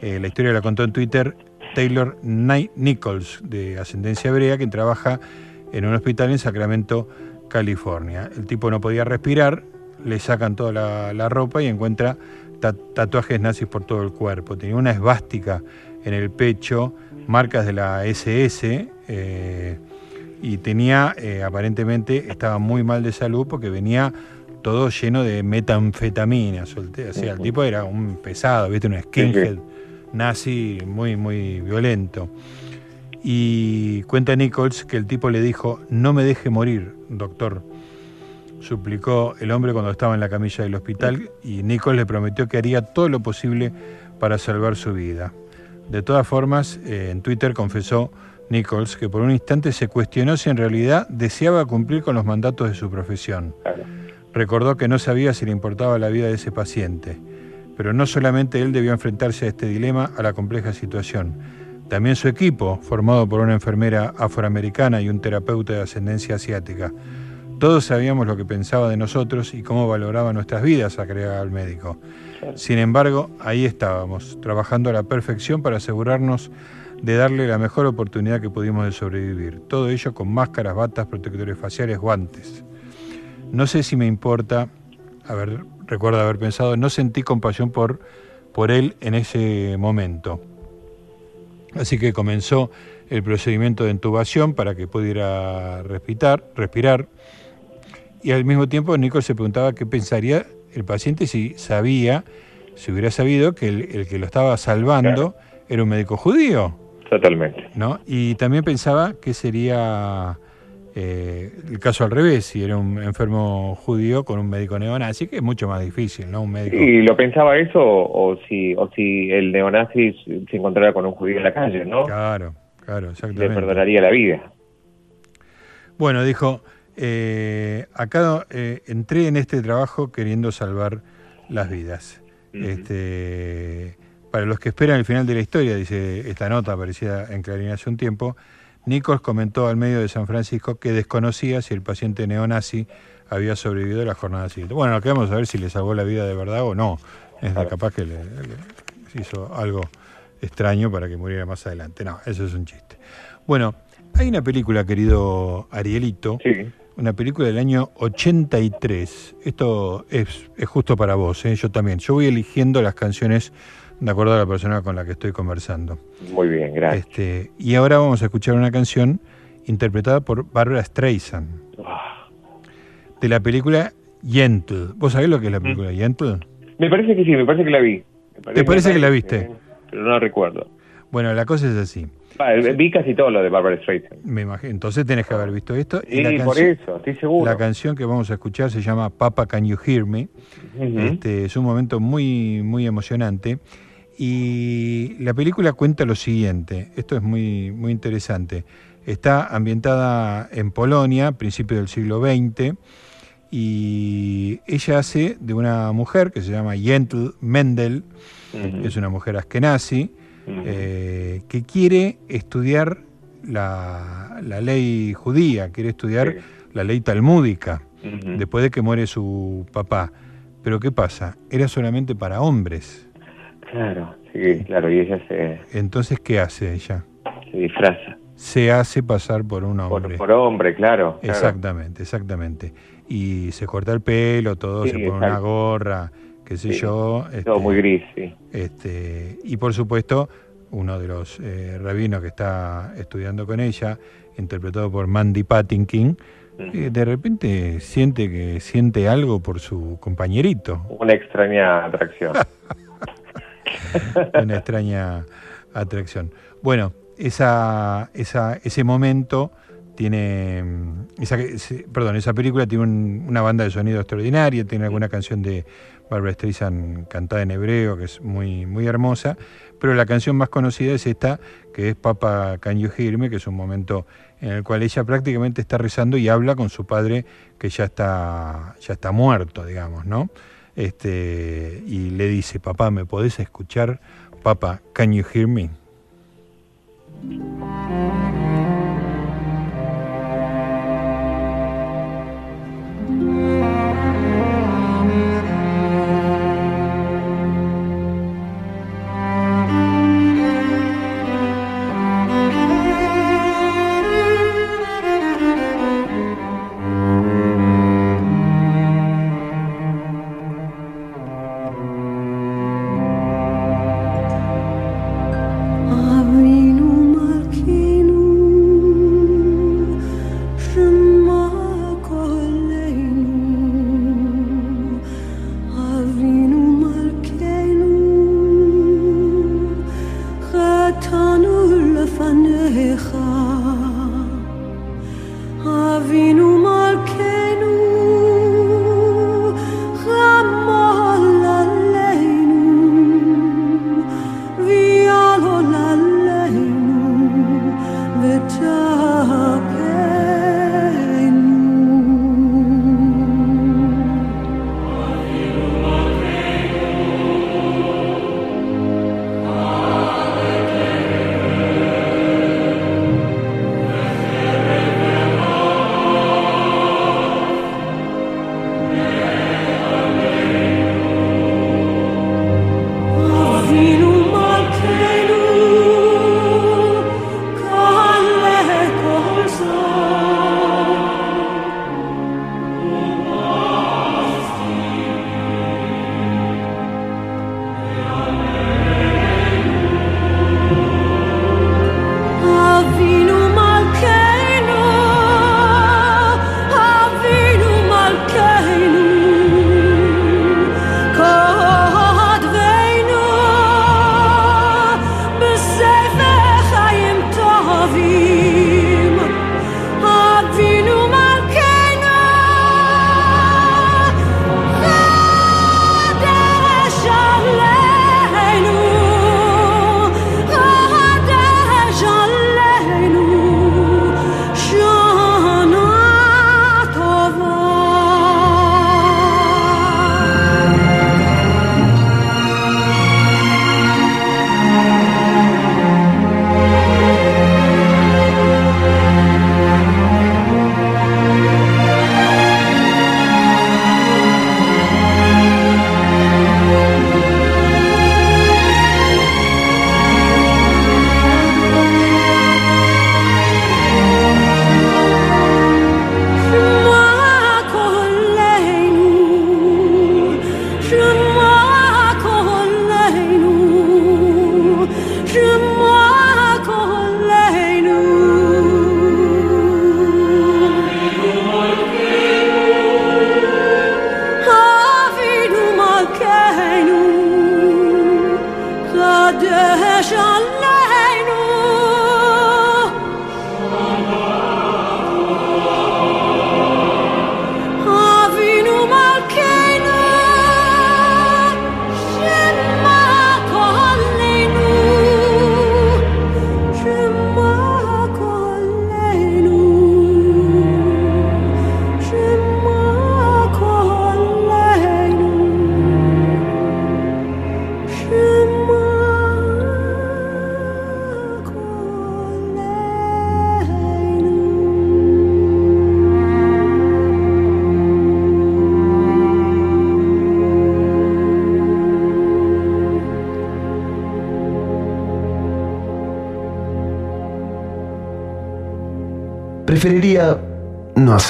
Eh, la historia la contó en Twitter Taylor Knight Nichols, de ascendencia hebrea, quien trabaja en un hospital en Sacramento, California. El tipo no podía respirar, le sacan toda la, ropa y encuentra ta- tatuajes nazis por todo el cuerpo. Tenía una esvástica en el pecho, marcas de la SS, y tenía, eh, aparentemente, estaba muy mal de salud porque venía todo lleno de metanfetamina. O sea, el tipo era un pesado, ¿viste? Un skinhead nazi muy, muy violento. Y cuenta Nichols que el tipo le dijo, no me deje morir, doctor. Suplicó el hombre cuando estaba en la camilla del hospital y Nichols le prometió que haría todo lo posible para salvar su vida. De todas formas, eh, en Twitter confesó Nichols que por un instante se cuestionó si en realidad deseaba cumplir con los mandatos de su profesión. Recordó que no sabía si le importaba la vida de ese paciente, pero no solamente él debió enfrentarse a este dilema, a la compleja situación. También su equipo, formado por una enfermera afroamericana y un terapeuta de ascendencia asiática. Todos sabíamos lo que pensaba de nosotros y cómo valoraba nuestras vidas, agregaba el médico. Sin embargo, ahí estábamos, trabajando a la perfección para asegurarnos de darle la mejor oportunidad que pudimos de sobrevivir. Todo ello con máscaras, batas, protectores faciales, guantes. No sé si me importa, a ver, recuerdo haber pensado, no sentí compasión por, por él en ese momento. Así que comenzó el procedimiento de intubación para que pudiera respirar, respirar. Y al mismo tiempo Nico se preguntaba qué pensaría el paciente si sabía, si hubiera sabido que el, el que lo estaba salvando era un médico judío. Totalmente. ¿no? Y también pensaba que sería eh, el caso al revés, si era un enfermo judío con un médico neonazi, que es mucho más difícil, ¿no? Un médico. ¿Y lo pensaba eso o si, o si el neonazi se encontrara con un judío en la calle, no? Claro, claro, Le exactamente. perdonaría la vida. Bueno, dijo, eh, acá eh, entré en este trabajo queriendo salvar las vidas. este, para los que esperan el final de la historia, dice esta nota aparecida en Clarín hace un tiempo, Nichols comentó al medio de San Francisco que desconocía si el paciente neonazi había sobrevivido a la jornada siguiente. Bueno, que vamos a ver si le salvó la vida de verdad o no. Es de capaz que le, le hizo algo extraño para que muriera más adelante. No, eso es un chiste. Bueno, hay una película, querido Arielito, una película del año 83. Esto es, es justo para vos, ¿eh? yo también. Yo voy eligiendo las canciones de acuerdo a la persona con la que estoy conversando. Muy bien, gracias. Este, y ahora vamos a escuchar una canción interpretada por Barbara Streisand, de la película Gentle. ¿Vos sabés lo que es la película Gentle? Me parece que sí, me parece que la vi. Me ¿Te parece que la viste? Pero no recuerdo. Bueno, la cosa es así. Ah, Vi casi todo lo de Barbara Streisand. Me imagino. Entonces tenés que haber visto esto. Sí, la por eso, estoy seguro. La canción que vamos a escuchar se llama Papa Can You Hear Me. Ujú. este, es un momento muy, muy emocionante. Y la película cuenta lo siguiente. Esto es muy, muy interesante. Está ambientada en Polonia, a principios del siglo XX. Y ella hace de una mujer que se llama Yentl Mendel, es una mujer askenazi, eh, que quiere estudiar la, la ley judía, quiere estudiar la ley talmúdica, después de que muere su papá. Pero ¿qué pasa? Era solamente para hombres. Claro, sí, claro, y ella se, Entonces, ¿qué hace ella? se disfraza. Se hace pasar por un hombre. por hombre, claro. claro. Exactamente, exactamente. Y se corta el pelo, todo, Sí, se pone una gorra, qué sé Sí, yo. Todo muy gris, sí. Este, y por supuesto, uno de los eh, rabinos que está estudiando con ella, interpretado por Mandy Patinkin, eh, de repente siente que siente algo por su compañerito. Una extraña atracción. Una extraña atracción. Bueno, esa, esa, ese momento tiene. mm, Esa, perdón, esa película tiene un- una banda de sonido extraordinaria, tiene alguna canción de Barbara Streisand cantada en hebreo, que es muy, muy hermosa, pero la canción más conocida es esta, que es Papa Can You Hear Me, que es un momento en el cual ella prácticamente está rezando y habla con su padre que ya está, ya está muerto, digamos, ¿no? Este, y le dice, papá, ¿me podés escuchar? Papa, can you hear me?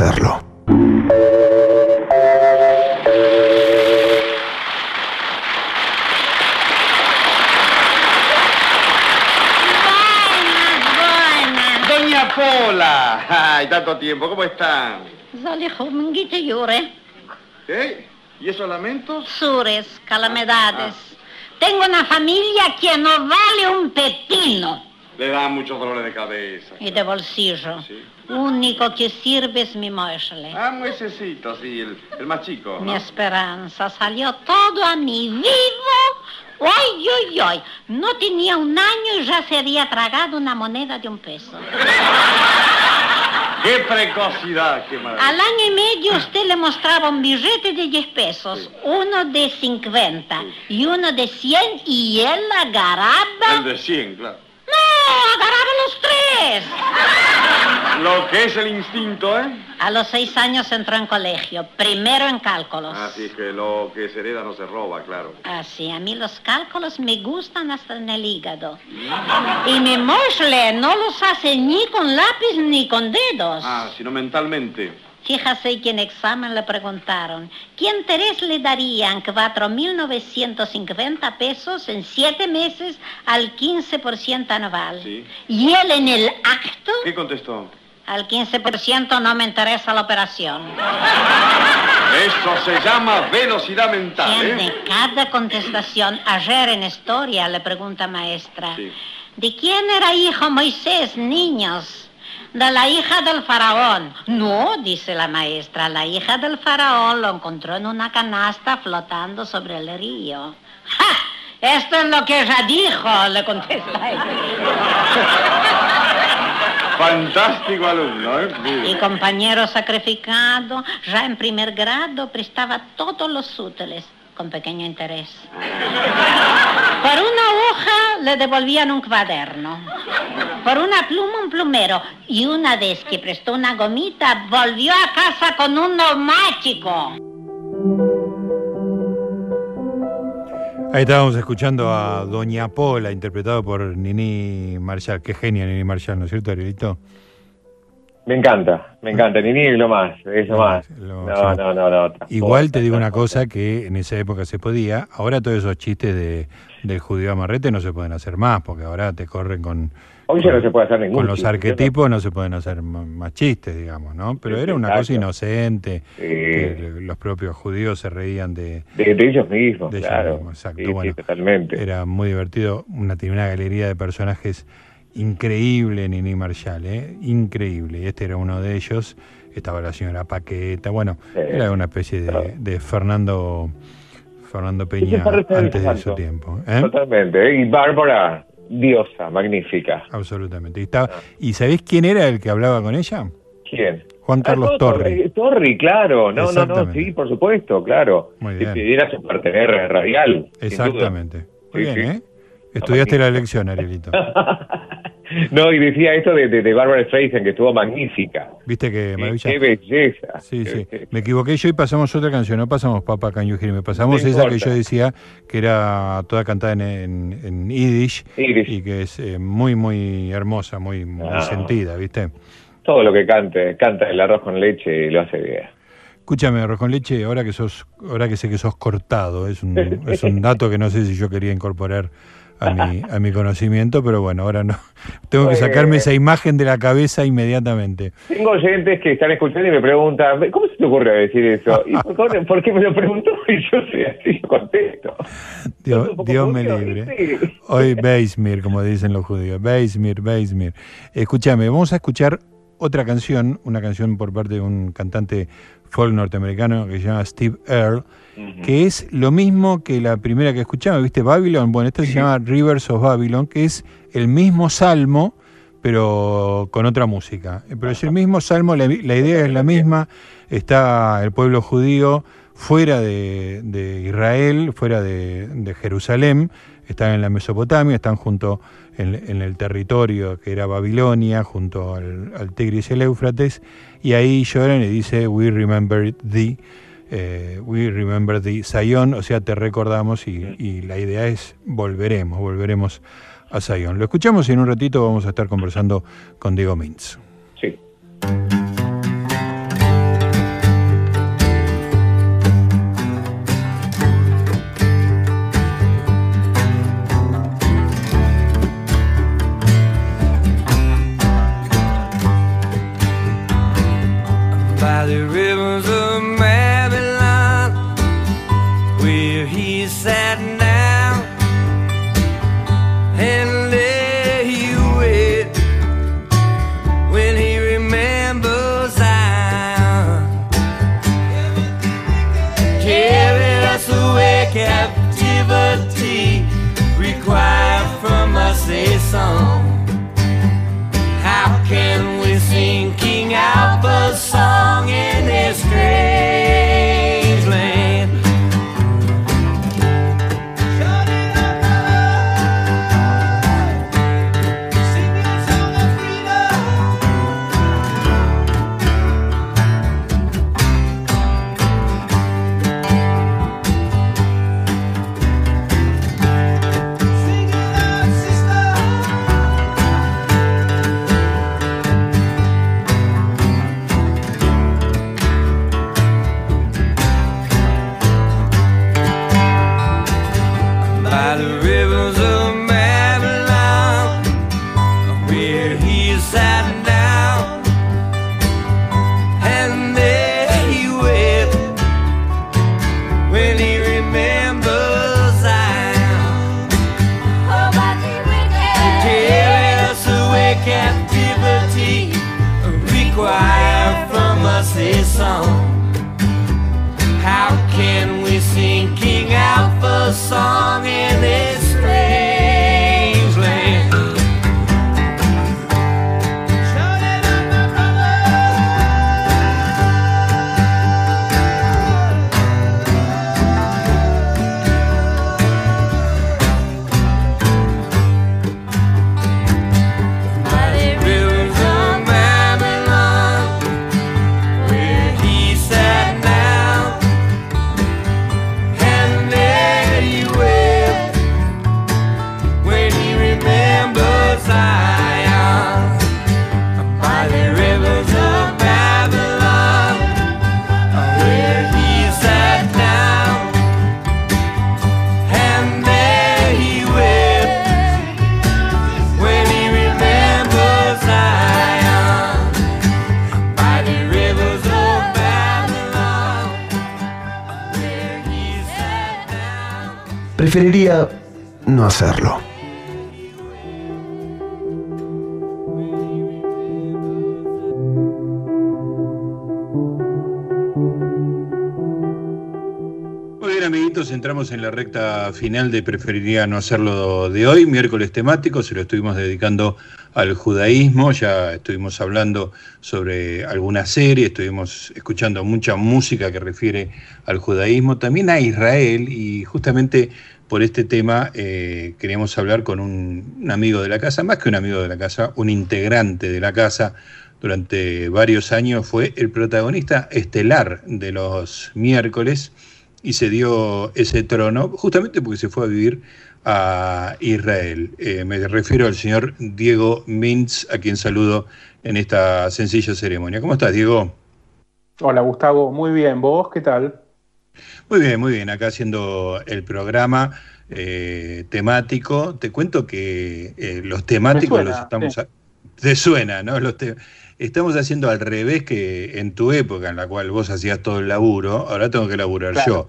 Hacerlo. Doña Pola, ay, tanto tiempo, ¿cómo están? Zalihumngite Yure. ¿Eh? ¿Y esos lamentos? Sures, calamidades. Tengo una familia que no vale un pepino. Le dan muchos dolores de cabeza. Y de bolsillo. Único que sirve es mi Moishle. Ah, Moisecito, sí, el, el más chico. Mi ¿no? esperanza salió todo a mí vivo. ¡Ay, ay, ay! No tenía un año y ya se había tragado una moneda de un peso. ¡Qué precocidad! ¡Qué maravilla! Al año y medio usted le mostraba un billete de 10 pesos, uno de 50 y uno de 100 y él agarraba... El de 100, claro. ¡No! ¡Agarraba los tres! Lo que es el instinto, ¿eh? A los seis años entró en colegio, primero en cálculos. Así que lo que se hereda no se roba, claro. Así, a mí los cálculos me gustan hasta en el hígado. Y mi Moishle no los hace ni con lápiz ni con dedos. Ah, sino mentalmente. Fíjese que en examen le preguntaron, ¿qué interés le darían 4.950 pesos en siete meses al 15% anual? Sí. Y él en el acto, ¿Qué contestó? Al 15% no me interesa la operación. Eso se llama velocidad mental, ¿eh? cada contestación. Ayer en historia le pregunta maestra, Sí. ¿de quién era hijo Moisés, niños? De la hija del faraón. No, dice la maestra, la hija del faraón lo encontró en una canasta flotando sobre el río. ¡Ja! Esto es lo que ella dijo, le contesta ella. Fantástico alumno, ¿eh? Y compañero sacrificado, ya en primer grado, prestaba todos los útiles, con pequeño interés. Por una hoja le devolvían un cuaderno. Por una pluma un plumero. Y una vez que prestó una gomita, volvió a casa con un neumático. Ahí estábamos escuchando a Doña Pola, interpretado por Nini Marshall. Qué genia Nini Marshall, ¿no es cierto, Arielito? Me encanta, me encanta. Nini es lo más, es lo más. lo- No, no, no, no. Igual te digo una cosa que en esa época se podía. Ahora todos esos chistes de, del judío amarrete no se pueden hacer más, porque ahora te corren con, Hoy ya no se puede hacer ningún con los chiste. arquetipos, no se pueden hacer más chistes, digamos, ¿no? Pero era una cosa inocente. Sí. que los propios judíos se reían de, De, de ellos mismos, de ellos claro. mismos, exacto. Sí, sí, bueno, totalmente. Era muy divertido. Una, tenía una galería de personajes increíble, Nini Marshall, ¿eh? Increíble. Y este era uno de ellos. Estaba la señora Paqueta. Bueno, era una especie de, de Fernando Fernando Peña antes de su tiempo. ¿eh? Totalmente. ¿eh? Y Bárbara, diosa, magnífica. Absolutamente. Y, estaba- ¿Y sabés quién era el que hablaba con ella? ¿Quién? Juan Carlos Ah, no, Torri. Torri, claro. No, no, no, sí, por supuesto, claro. Muy Si bien. pidiera su partener radial. Exactamente. Muy bien. ¿eh? Estudiaste la lección, Arielito. No, y decía esto de, de, de Barbara Streisand, que estuvo magnífica. ¿Viste qué Qué, maravilla? qué belleza. Sí, sí. Me equivoqué yo y pasamos otra canción. No pasamos Papa Can You Hear Me. Pasamos No esa que yo decía que era toda cantada en, en, en Yiddish, y que es eh, muy, muy hermosa, muy, muy Ah. sentida, ¿viste? Todo lo que cante, canta el arroz con leche y lo hace bien. Escúchame, arroz con leche, ahora que sos, ahora que sé que sos cortado, es un, es un dato que no sé si yo quería incorporar a mi, a mi conocimiento, pero bueno, ahora no. Tengo que sacarme esa imagen de la cabeza inmediatamente. Tengo oyentes que están escuchando y me preguntan, ¿cómo se te ocurre decir eso? ¿Y por, por qué me lo preguntó? Y yo soy así, contesto. Dios, Dios me libre. Hoy Beismir, como dicen los judíos. Beismir, Beismir. Escúchame, vamos a escuchar otra canción, una canción por parte de un cantante folk norteamericano que se llama Steve Earle, que es lo mismo que la primera que escuchamos, ¿viste? Babylon. Bueno, esta se llama Rivers of Babylon, que es el mismo salmo, pero con otra música. Pero es el mismo salmo, la, la idea es la misma. Está el pueblo judío fuera de, de Israel, fuera de, de Jerusalén, están en la Mesopotamia, están junto en, en el territorio que era Babilonia, junto al, al Tigris y el Éufrates, y ahí lloran y dice, We remember thee, eh, we remember thee, Sayón, o sea, te recordamos y, y la idea es volveremos, volveremos a Sayón. Lo escuchamos y en un ratito vamos a estar conversando con Diego Mintz. Sí. Final de Preferiría no hacerlo de hoy, miércoles temático, se lo estuvimos dedicando al judaísmo, ya estuvimos hablando sobre alguna serie, estuvimos escuchando mucha música que refiere al judaísmo, también a Israel, y justamente por este tema eh, queríamos hablar con un, un amigo de la casa, más que un amigo de la casa, un integrante de la casa, durante varios años fue el protagonista estelar de los miércoles y se dio ese trono justamente porque se fue a vivir a Israel. Eh, me refiero al señor Diego Mintz, a quien saludo en esta sencilla ceremonia. ¿Cómo estás, Diego? Hola Gustavo, muy bien, ¿vos qué tal? Muy bien, muy bien, acá haciendo el programa eh, temático. Te cuento que eh, los temáticos suena, los estamos... sí. a- Te suena, ¿no? Los te- Estamos haciendo al revés que en tu época, en la cual vos hacías todo el laburo, ahora tengo que laburar Claro. yo.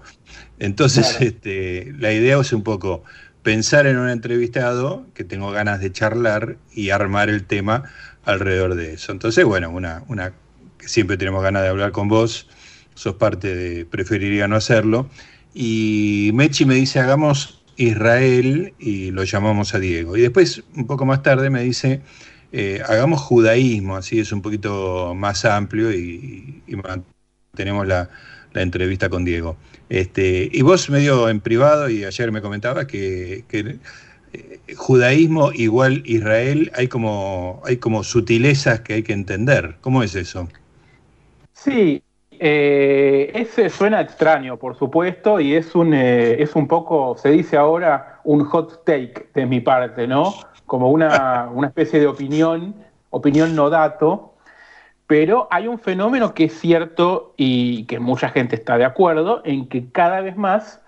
Entonces, Claro. este, la idea es un poco pensar en un entrevistado que tengo ganas de charlar y armar el tema alrededor de eso. Entonces, bueno, una, una que siempre tenemos ganas de hablar con vos, sos parte de Preferiría no hacerlo. Y Mechi me dice, hagamos Israel y lo llamamos a Diego. Y después, un poco más tarde, me dice, eh, hagamos judaísmo, así es un poquito más amplio y, mantenemos la, entrevista con Diego. Este, y vos medio en privado, y ayer me comentabas que, eh, judaísmo igual Israel, hay como, hay como sutilezas que hay que entender. ¿Cómo es eso? Sí, eh, ese suena extraño, por supuesto, y es un, es un poco, se dice ahora, un hot take de mi parte, ¿no? Como una, una especie de opinión, opinión no dato, pero hay un fenómeno que es cierto y que mucha gente está de acuerdo, en que cada vez más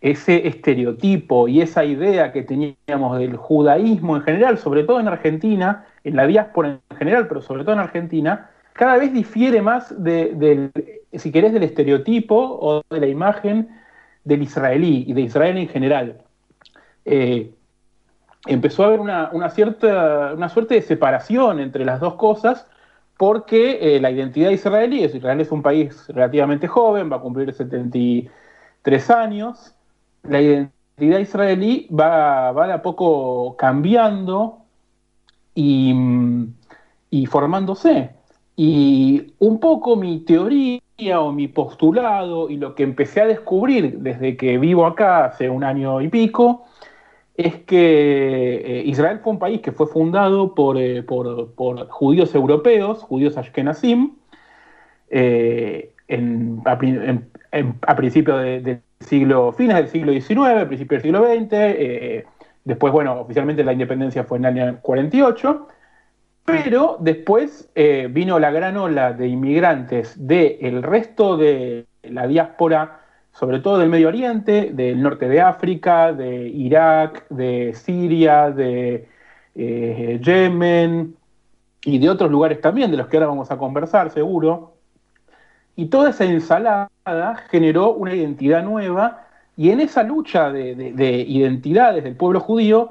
ese estereotipo y esa idea que teníamos del judaísmo en general, sobre todo en Argentina, en la diáspora en general, pero sobre todo en Argentina, cada vez difiere más de- del, si querés, del estereotipo o de la imagen del israelí y de Israel en general. Eh, empezó a haber una, una cierta, una suerte de separación entre las dos cosas, porque eh, la identidad israelí es, Israel es un país relativamente joven, va a cumplir 73 años, la identidad israelí va, va de a poco cambiando y, y formándose. Y un poco mi teoría o mi postulado y lo que empecé a descubrir desde que vivo acá hace un año y pico es que eh, Israel fue un país que fue fundado por, eh, por- por judíos europeos, judíos ashkenazim, eh, en- a, principios de- del siglo, fines del siglo XIX, principios del siglo XX, después, bueno, oficialmente la independencia fue en el año 48, pero después vino la gran ola de inmigrantes del resto de la diáspora, sobre todo del Medio Oriente, del norte de África, de Irak, de Siria, de eh, Yemen y de otros lugares también, de los que ahora vamos a conversar seguro. Y toda esa ensalada generó una identidad nueva y en esa lucha de, de- de identidades del pueblo judío,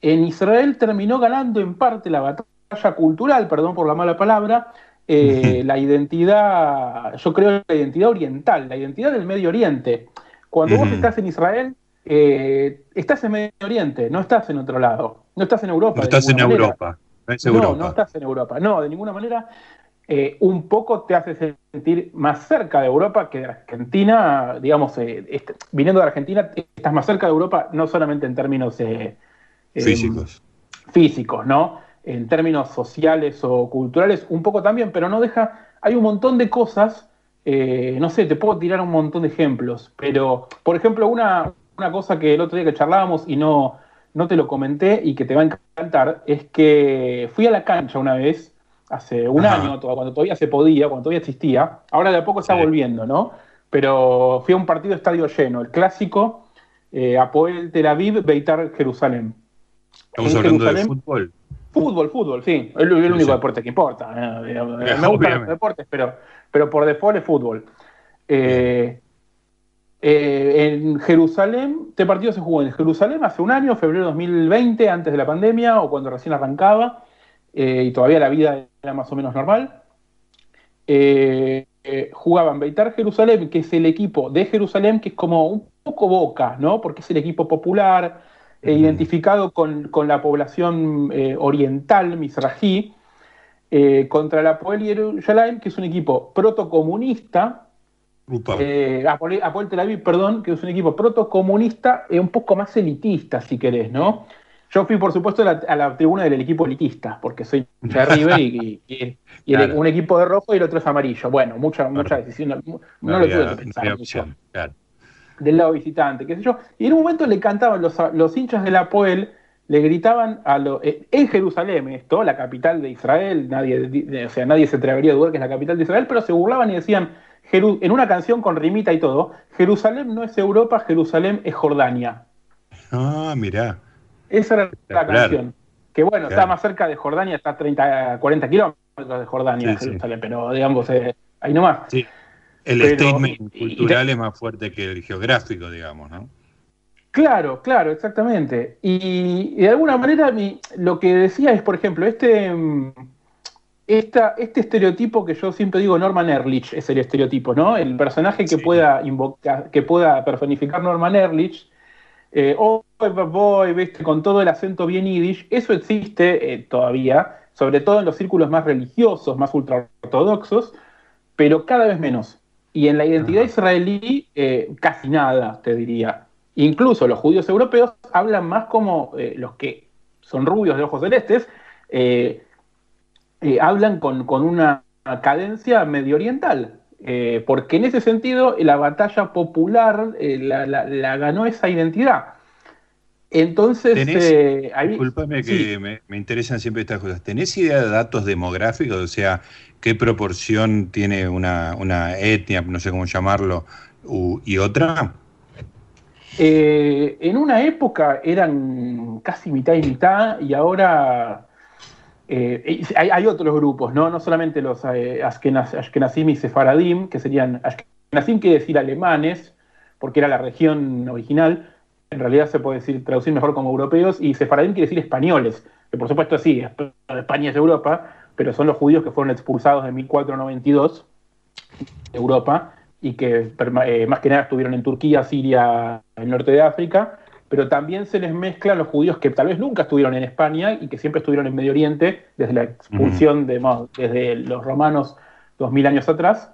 en Israel terminó ganando en parte la batalla cultural, perdón por la mala palabra, eh, la identidad, yo creo la identidad oriental, la identidad del Medio Oriente. Cuando vos estás en Israel, eh, estás en Medio Oriente, no estás en otro lado, no estás en Europa. No estás en manera. Europa. No es No, Europa. no estás en Europa. No, de ninguna manera. Eh, un poco te hace sentir más cerca de Europa que de Argentina. Digamos, eh, est- viniendo de Argentina, estás más cerca de Europa, no solamente en términos eh, Físicos. físicos, ¿no? En términos sociales o culturales, un poco también, pero no deja. Hay un montón de cosas. eh, no sé, te puedo tirar un montón de ejemplos, pero, por ejemplo, una, una cosa que el otro día que charlábamos y no, no te lo comenté y que te va a encantar, es que fui a la cancha una vez, hace un Ajá. año, cuando todavía se podía, cuando todavía existía, ahora de a poco está volviendo, ¿no? Pero fui a un partido estadio lleno, el clásico, eh, Apoel Tel Aviv, Beitar Jerusalén. Estamos En hablando de Jerusalén- fútbol. Fútbol, fútbol, sí. Es el, el único sí. deporte que importa. eh, Me gustan los deportes, pero, pero por default es fútbol. Eh, eh, en Jerusalén, este partido se jugó en Jerusalén hace un año, febrero de 2020, antes de la pandemia o cuando recién arrancaba, y todavía la vida era más o menos normal. Jugaban Beitar Jerusalén, que es el equipo de Jerusalén, que es como un poco boca, ¿no? Porque es el equipo popular, eh, identificado con, con la población eh, oriental, misrají, eh, contra la Apoel Yerushalayim, que es un equipo protocomunista, eh, Apoel, Apoel Tel Aviv, perdón, que es un equipo protocomunista, eh, un poco más elitista, si querés, ¿no? Yo fui, por supuesto, a la, a la tribuna del equipo elitista, porque soy de River y, y- y- y el- Claro. un equipo de rojo y el otro es amarillo. Bueno, mucha, mucha decisión, no, no No lo había- tuve que no pensar claro. Del lado visitante, qué sé yo. Y en un momento le cantaban los, los hinchas de la Poel, le gritaban a lo, eh, en Jerusalén, esto, la capital de Israel, nadie, di- o sea, nadie se atrevería a dudar que es la capital de Israel, pero se burlaban y decían, Jeru- en una canción con rimita y todo, Jerusalén no es Europa, Jerusalén es Jordania. Ah, mirá. Esa era la Claro. canción. Que bueno, está más cerca de Jordania, está a 30, 40 kilómetros de Jordania, Sí, sí. Jerusalén, pero digamos, eh, ahí nomás. Sí. El Pero- statement y- y- cultural es más fuerte que el geográfico, digamos, ¿no? Claro, claro, exactamente. Y, y de alguna manera mi- lo que decía es, por ejemplo, este, mm, esta- este estereotipo que yo siempre digo, Norman Ehrlich es el estereotipo, ¿no? El personaje que pueda invocar, que pueda personificar Norman Ehrlich, eh, oh, boy, ¿viste? con todo el acento bien yiddish, eso existe eh, todavía, sobre todo en los círculos más religiosos, más ultraortodoxos, pero cada vez menos. Y en la identidad israelí, eh, casi nada, te diría. Incluso los judíos europeos hablan más como eh, los que son rubios de ojos celestes, eh, hablan con, con una cadencia medio oriental. porque en ese sentido la batalla popular la, la- la ganó esa identidad. Entonces, ¿Tenés, eh, ahí- discúlpame sí. que me, me interesan siempre estas cosas. ¿Tenés idea de datos demográficos? O sea, ¿qué proporción tiene una, una etnia, no sé cómo llamarlo, u- y otra? Eh, en una época eran casi mitad y mitad y ahora eh, hay, hay otros grupos, ¿no? No solamente los eh, Ashkenaz- Ashkenazim y Sefaradim, que serían, Ashkenazim quiere decir alemanes, porque era la región original, en realidad se puede decir, traducir mejor como europeos, y Sefaradim quiere decir españoles, que por supuesto sí, es- España es Europa, pero son los judíos que fueron expulsados en 1492 de Europa y que eh, más que nada estuvieron en Turquía, Siria, el norte de África pero también se les mezcla a los judíos que tal vez nunca estuvieron en España y que siempre estuvieron en Medio Oriente desde la expulsión de, desde los romanos dos mil años atrás,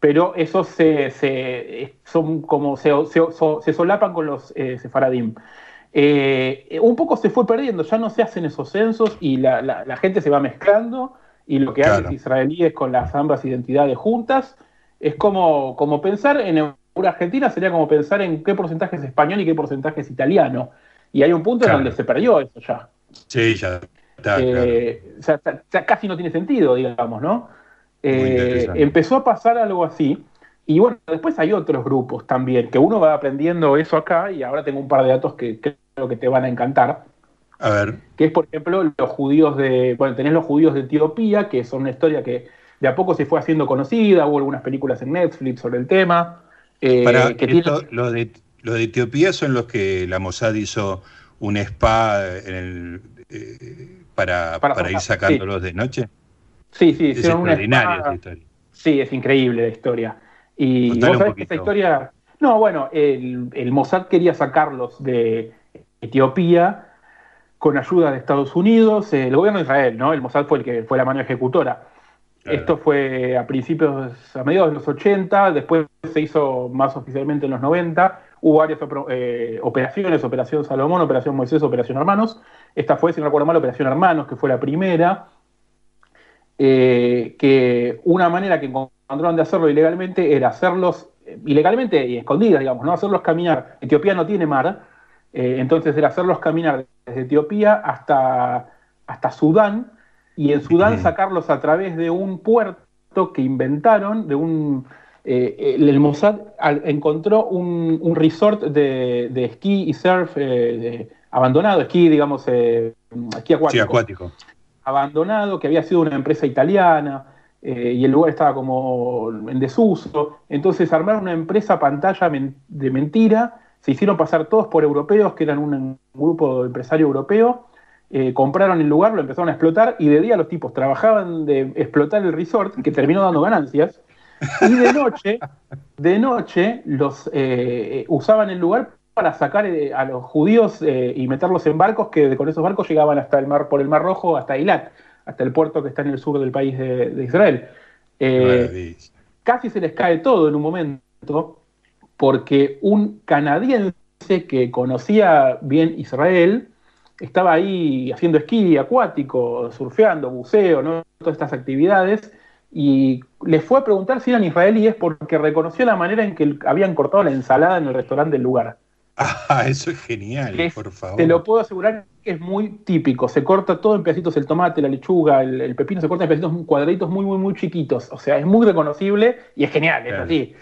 pero esos se, se- son como se, se- se solapan con los eh, sefaradim. Eh, un poco se fue perdiendo, ya no se hacen esos censos y la, la- la gente se va mezclando y lo que Claro. hacen israelíes con las ambas identidades juntas es como, como pensar en una Argentina sería como pensar en qué porcentaje es español y qué porcentaje es italiano. Y hay un punto Claro. en donde se perdió eso ya. Sí, ya está, claro. Eh, o sea, ya- ya casi no tiene sentido, digamos, ¿no? Eh, empezó a pasar algo así. Y bueno, después hay otros grupos también, que uno va aprendiendo eso acá, y ahora tengo un par de datos que creo que te van a encantar, A ver, que es, por ejemplo, los judíos de, bueno, tenés los judíos de Etiopía, que son una historia que de a poco se fue haciendo conocida, hubo algunas películas en Netflix sobre el tema. eh, para que esto, lo de lo de Etiopía son los que la Mossad hizo un spa en el, eh, para, Para para, ir sacándolos de noche. Sí, sí, Es hicieron una esa historia. Sí, es increíble la historia. Y Contale vos sabés que esta poquito. historia. No, bueno, el, el Mossad quería sacarlos de Etiopía con ayuda de Estados Unidos, el gobierno de Israel, ¿no? El Mossad fue el que fue la mano ejecutora. Esto fue a principios, a mediados de los 80, después se hizo más oficialmente en los 90. Hubo varias eh, operaciones, Operación Salomón, Operación Moisés, Operación Hermanos. Esta fue, si no recuerdo mal, Operación Hermanos, que fue la primera eh, que una manera que encontraron de hacerlo ilegalmente era hacerlos eh, ilegalmente y escondidas, digamos, no hacerlos caminar. Etiopía no tiene mar, eh, entonces era hacerlos caminar desde Etiopía hasta, hasta Sudán y en Sudán sacarlos a través de un puerto que inventaron, de un el, Mossad al- encontró un, un resort de, de esquí y surf de- abandonado, esquí, digamos, eh, esquí acuático Sí, acuático. Abandonado, que había sido una empresa italiana, eh, y el lugar estaba como en desuso. Entonces armaron una empresa pantalla de mentira, se hicieron pasar todos por europeos, que eran un grupo empresario europeo, eh, compraron el lugar, lo empezaron a explotar, y de día los tipos trabajaban de explotar el resort, que terminó dando ganancias, y de noche, de noche los eh, usaban el lugar para sacar eh, a los judíos eh, y meterlos en barcos que con esos barcos llegaban hasta el mar por el mar Rojo hasta Eilat, hasta el puerto que está en el sur del país de, de Israel. Eh, casi se les cae todo en un momento porque un canadiense que conocía bien Israel estaba ahí haciendo esquí acuático, surfeando, buceo, ¿no? todas estas actividades, y les fue a preguntar si eran israelíes porque reconoció la manera en que habían cortado la ensalada en el restaurante del lugar. Ah, eso es genial, es- por favor. Te lo puedo asegurar que es muy típico. Se corta todo en pedacitos el tomate, la lechuga, el, el pepino, se corta en pedacitos cuadraditos muy, muy, muy chiquitos. O sea, es muy reconocible y es genial, es Claro. así.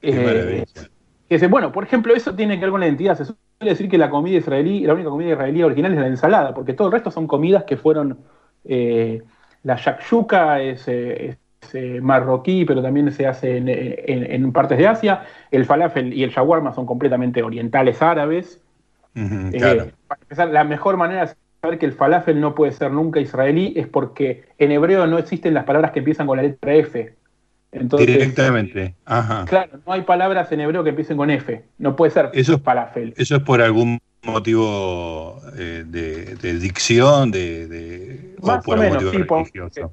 Qué Eh, que bueno, por ejemplo, eso tiene que ver con la identidad. Se suele decir que la comida israelí, la única comida israelí original es la ensalada, porque todo el resto son comidas que fueron. eh, la shakshuka es, eh, es, eh, marroquí, pero también se hace en, en- en partes de Asia. El falafel y el shawarma son completamente orientales árabes. Eh, claro. para empezar, la mejor manera de saber que el falafel no puede ser nunca israelí es porque en hebreo no existen las palabras que empiezan con la letra F. Entonces, Directamente. Ajá. Claro, no hay palabras en hebreo que empiecen con F. No puede ser Eso, falafel. eso es por algún motivo eh, de, de dicción, de, de- o Más por o algún menos, motivo sí, por- religioso.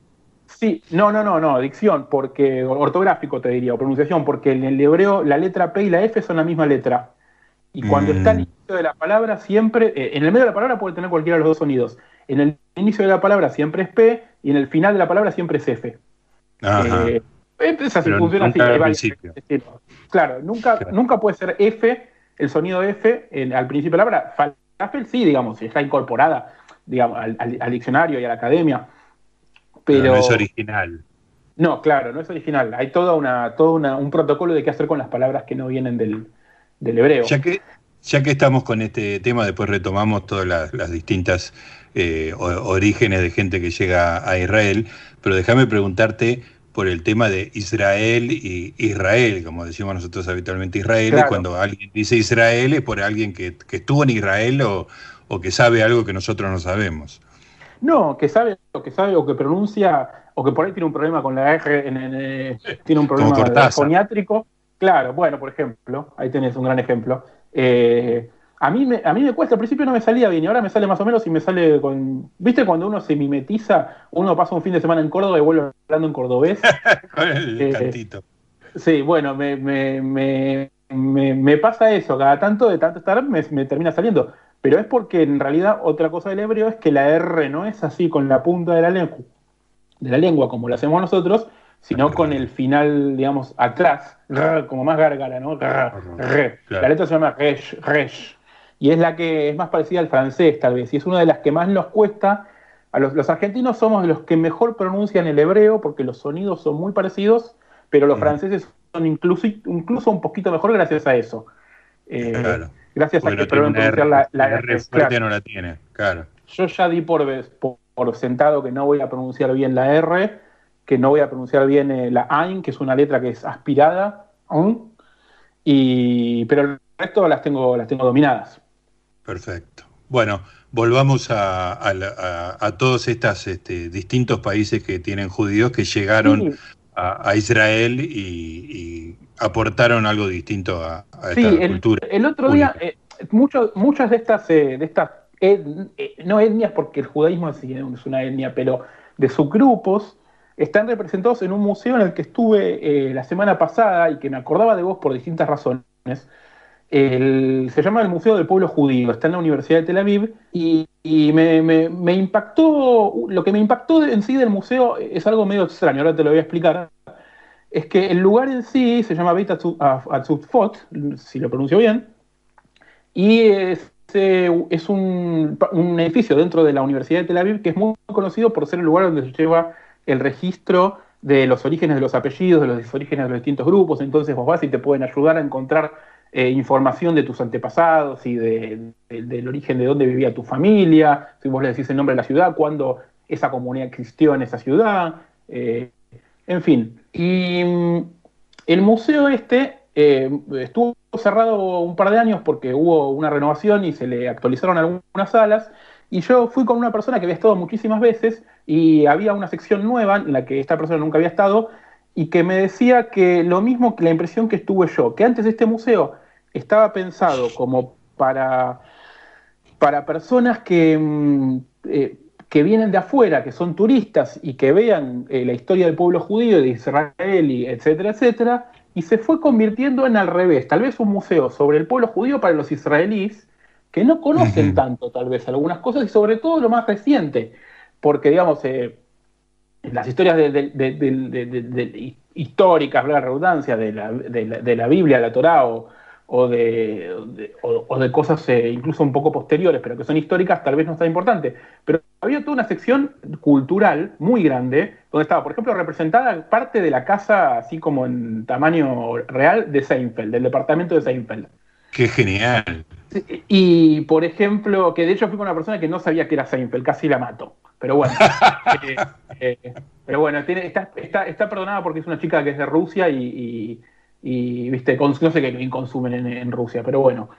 Sí, no, no, no, no, dicción, porque ortográfico te diría, o pronunciación, porque en el hebreo la letra P y la F son la misma letra. Y cuando Mm. está al inicio de la palabra, siempre, eh, en el medio de la palabra puede tener cualquiera de los dos sonidos. En el inicio de la palabra siempre es P y en el final de la palabra siempre es F. Ajá. Eh, es así, funciona así. Claro, nunca, nunca puede ser F, el sonido F en- al principio de la palabra. Falafel sí, digamos, está incorporada digamos, al, al- al diccionario y a la academia. Pero, no es original. no, claro, no es original. Hay toda una, todo una, un protocolo de qué hacer con las palabras que no vienen del, del hebreo. Ya que, ya que estamos con este tema, después retomamos todas las, las distintas eh, orígenes de gente que llega a Israel, pero déjame preguntarte por el tema de Israel y Israel, como decimos nosotros habitualmente Israel, y cuando alguien dice Israel es por alguien que, que estuvo en Israel o, o que sabe algo que nosotros no sabemos. No, que sabe o que sabe o que pronuncia o que por ahí tiene un problema con la R, en- en, eh, tiene un problema foniátrico. Claro, bueno, por ejemplo, ahí tenés un gran ejemplo. Eh, a, mí me, a mí me cuesta, al principio no me salía bien y ahora me sale más o menos y me sale con... ¿Viste cuando uno se mimetiza, uno pasa un fin de semana en Córdoba y vuelve hablando en cordobés? Con el Eh, cantito. Sí, bueno, me, me, me, me- pasa eso, cada tanto de tanto estar me termina saliendo. Pero es porque en realidad otra cosa del hebreo es que la R no es así con la punta de la lengua, de la lengua como lo hacemos nosotros, sino con el final, digamos, atrás, como más gárgara, ¿no? La letra se llama resh, resh. Y es la que es más parecida al francés, tal vez. Y es una de las que más nos cuesta. A los, los argentinos somos los que mejor pronuncian el hebreo porque los sonidos son muy parecidos, pero los franceses son incluso, incluso un poquito mejor gracias a eso. Eh, Claro. Gracias a que R, pronunciar la, la la R. Fuerte no la tiene, claro. Yo ya di por, vez- por, por sentado que no voy a pronunciar bien la R, que no voy a pronunciar bien eh, la AIN, que es una letra que es aspirada, aún, y, pero el resto las tengo, las tengo dominadas. Perfecto. Bueno, volvamos a, a la- a- a todos estos este, distintos países que tienen judíos que llegaron Sí. a, a Israel y, y aportaron algo distinto a, a Sí, esta el, cultura. el otro día, eh, muchos- muchas de estas, eh, de estas et- eh, no etnias, porque el judaísmo sí es una etnia, pero de subgrupos, están representados en un museo en el que estuve eh, la semana pasada y que me acordaba de vos por distintas razones. El- se llama el Museo del Pueblo Judío, está en la Universidad de Tel Aviv y, y me, me- me impactó, lo que me impactó en sí del museo es algo medio extraño, ahora te lo voy a explicar es que el lugar en sí se llama Beit Atzu- Atzufot, si lo pronuncio bien, y es, eh, es un, un edificio dentro de la Universidad de Tel Aviv que es muy conocido por ser el lugar donde se lleva el registro de los orígenes de los apellidos, de los orígenes de los distintos grupos, entonces vos vas y te pueden ayudar a encontrar eh, información de tus antepasados y de- del origen de dónde vivía tu familia, si vos le decís el nombre de la ciudad, cuándo esa comunidad existió en esa ciudad, eh, en fin. Y mm, el museo este eh, estuvo cerrado un par de años porque hubo una renovación y se le actualizaron algunas salas. Y yo fui con una persona que había estado muchísimas veces y había una sección nueva en la que esta persona nunca había estado y que me decía que lo mismo que la impresión que estuve yo, que antes este museo estaba pensado como para, para personas que, mm, eh, que vienen de afuera, que son turistas y que vean eh, la historia del pueblo judío de Israel, y etcétera, etcétera, y se fue convirtiendo en al revés, tal vez un museo sobre el pueblo judío para los israelíes que no conocen tanto tal vez algunas cosas y sobre todo lo más reciente, porque digamos, eh, las historias de, históricas, la redundancia, de la, de la- de la Biblia, la Torá o, o de, de- o- o de cosas eh, incluso un poco posteriores, pero que son históricas, tal vez no es tan importante. Pero había toda una sección cultural muy grande, donde estaba, por ejemplo, representada parte de la casa, así como en tamaño real, de Seinfeld, del departamento de Seinfeld. Qué genial. Y, por ejemplo, que de hecho fui con una persona que no sabía que era Seinfeld, casi la mato. Pero bueno. eh, eh, pero bueno, tiene- está, está, está perdonada porque es una chica que es de Rusia y, y- y, viste, no sé qué consumen en, en Rusia, pero bueno.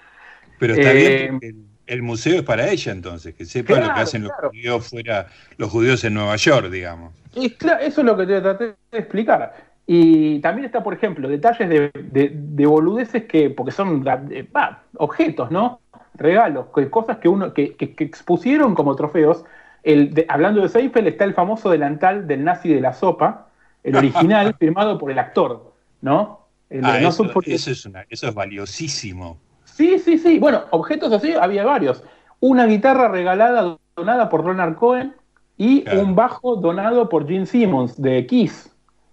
Pero está Eh, bien porque el, el museo es para ella entonces, que sepa lo que Claro, hacen claro. los judíos fuera, los judíos en Nueva York, digamos. Y cla- eso es lo que te traté de explicar. Y también está, por ejemplo, detalles de, de- de boludeces que, porque son eh, objetos, ¿no? Regalos, que- cosas que uno que, que- que expusieron como trofeos. El, de- hablando de Seinfeld, está el famoso delantal del nazi de la sopa, el original, firmado por el actor, ¿no? Ah, No eso, eso es una, eso es valiosísimo. Sí, sí, sí. Bueno, objetos así había varios. Una guitarra regalada, donada por Leonard Cohen, y un bajo donado por Gene Simmons de Kiss,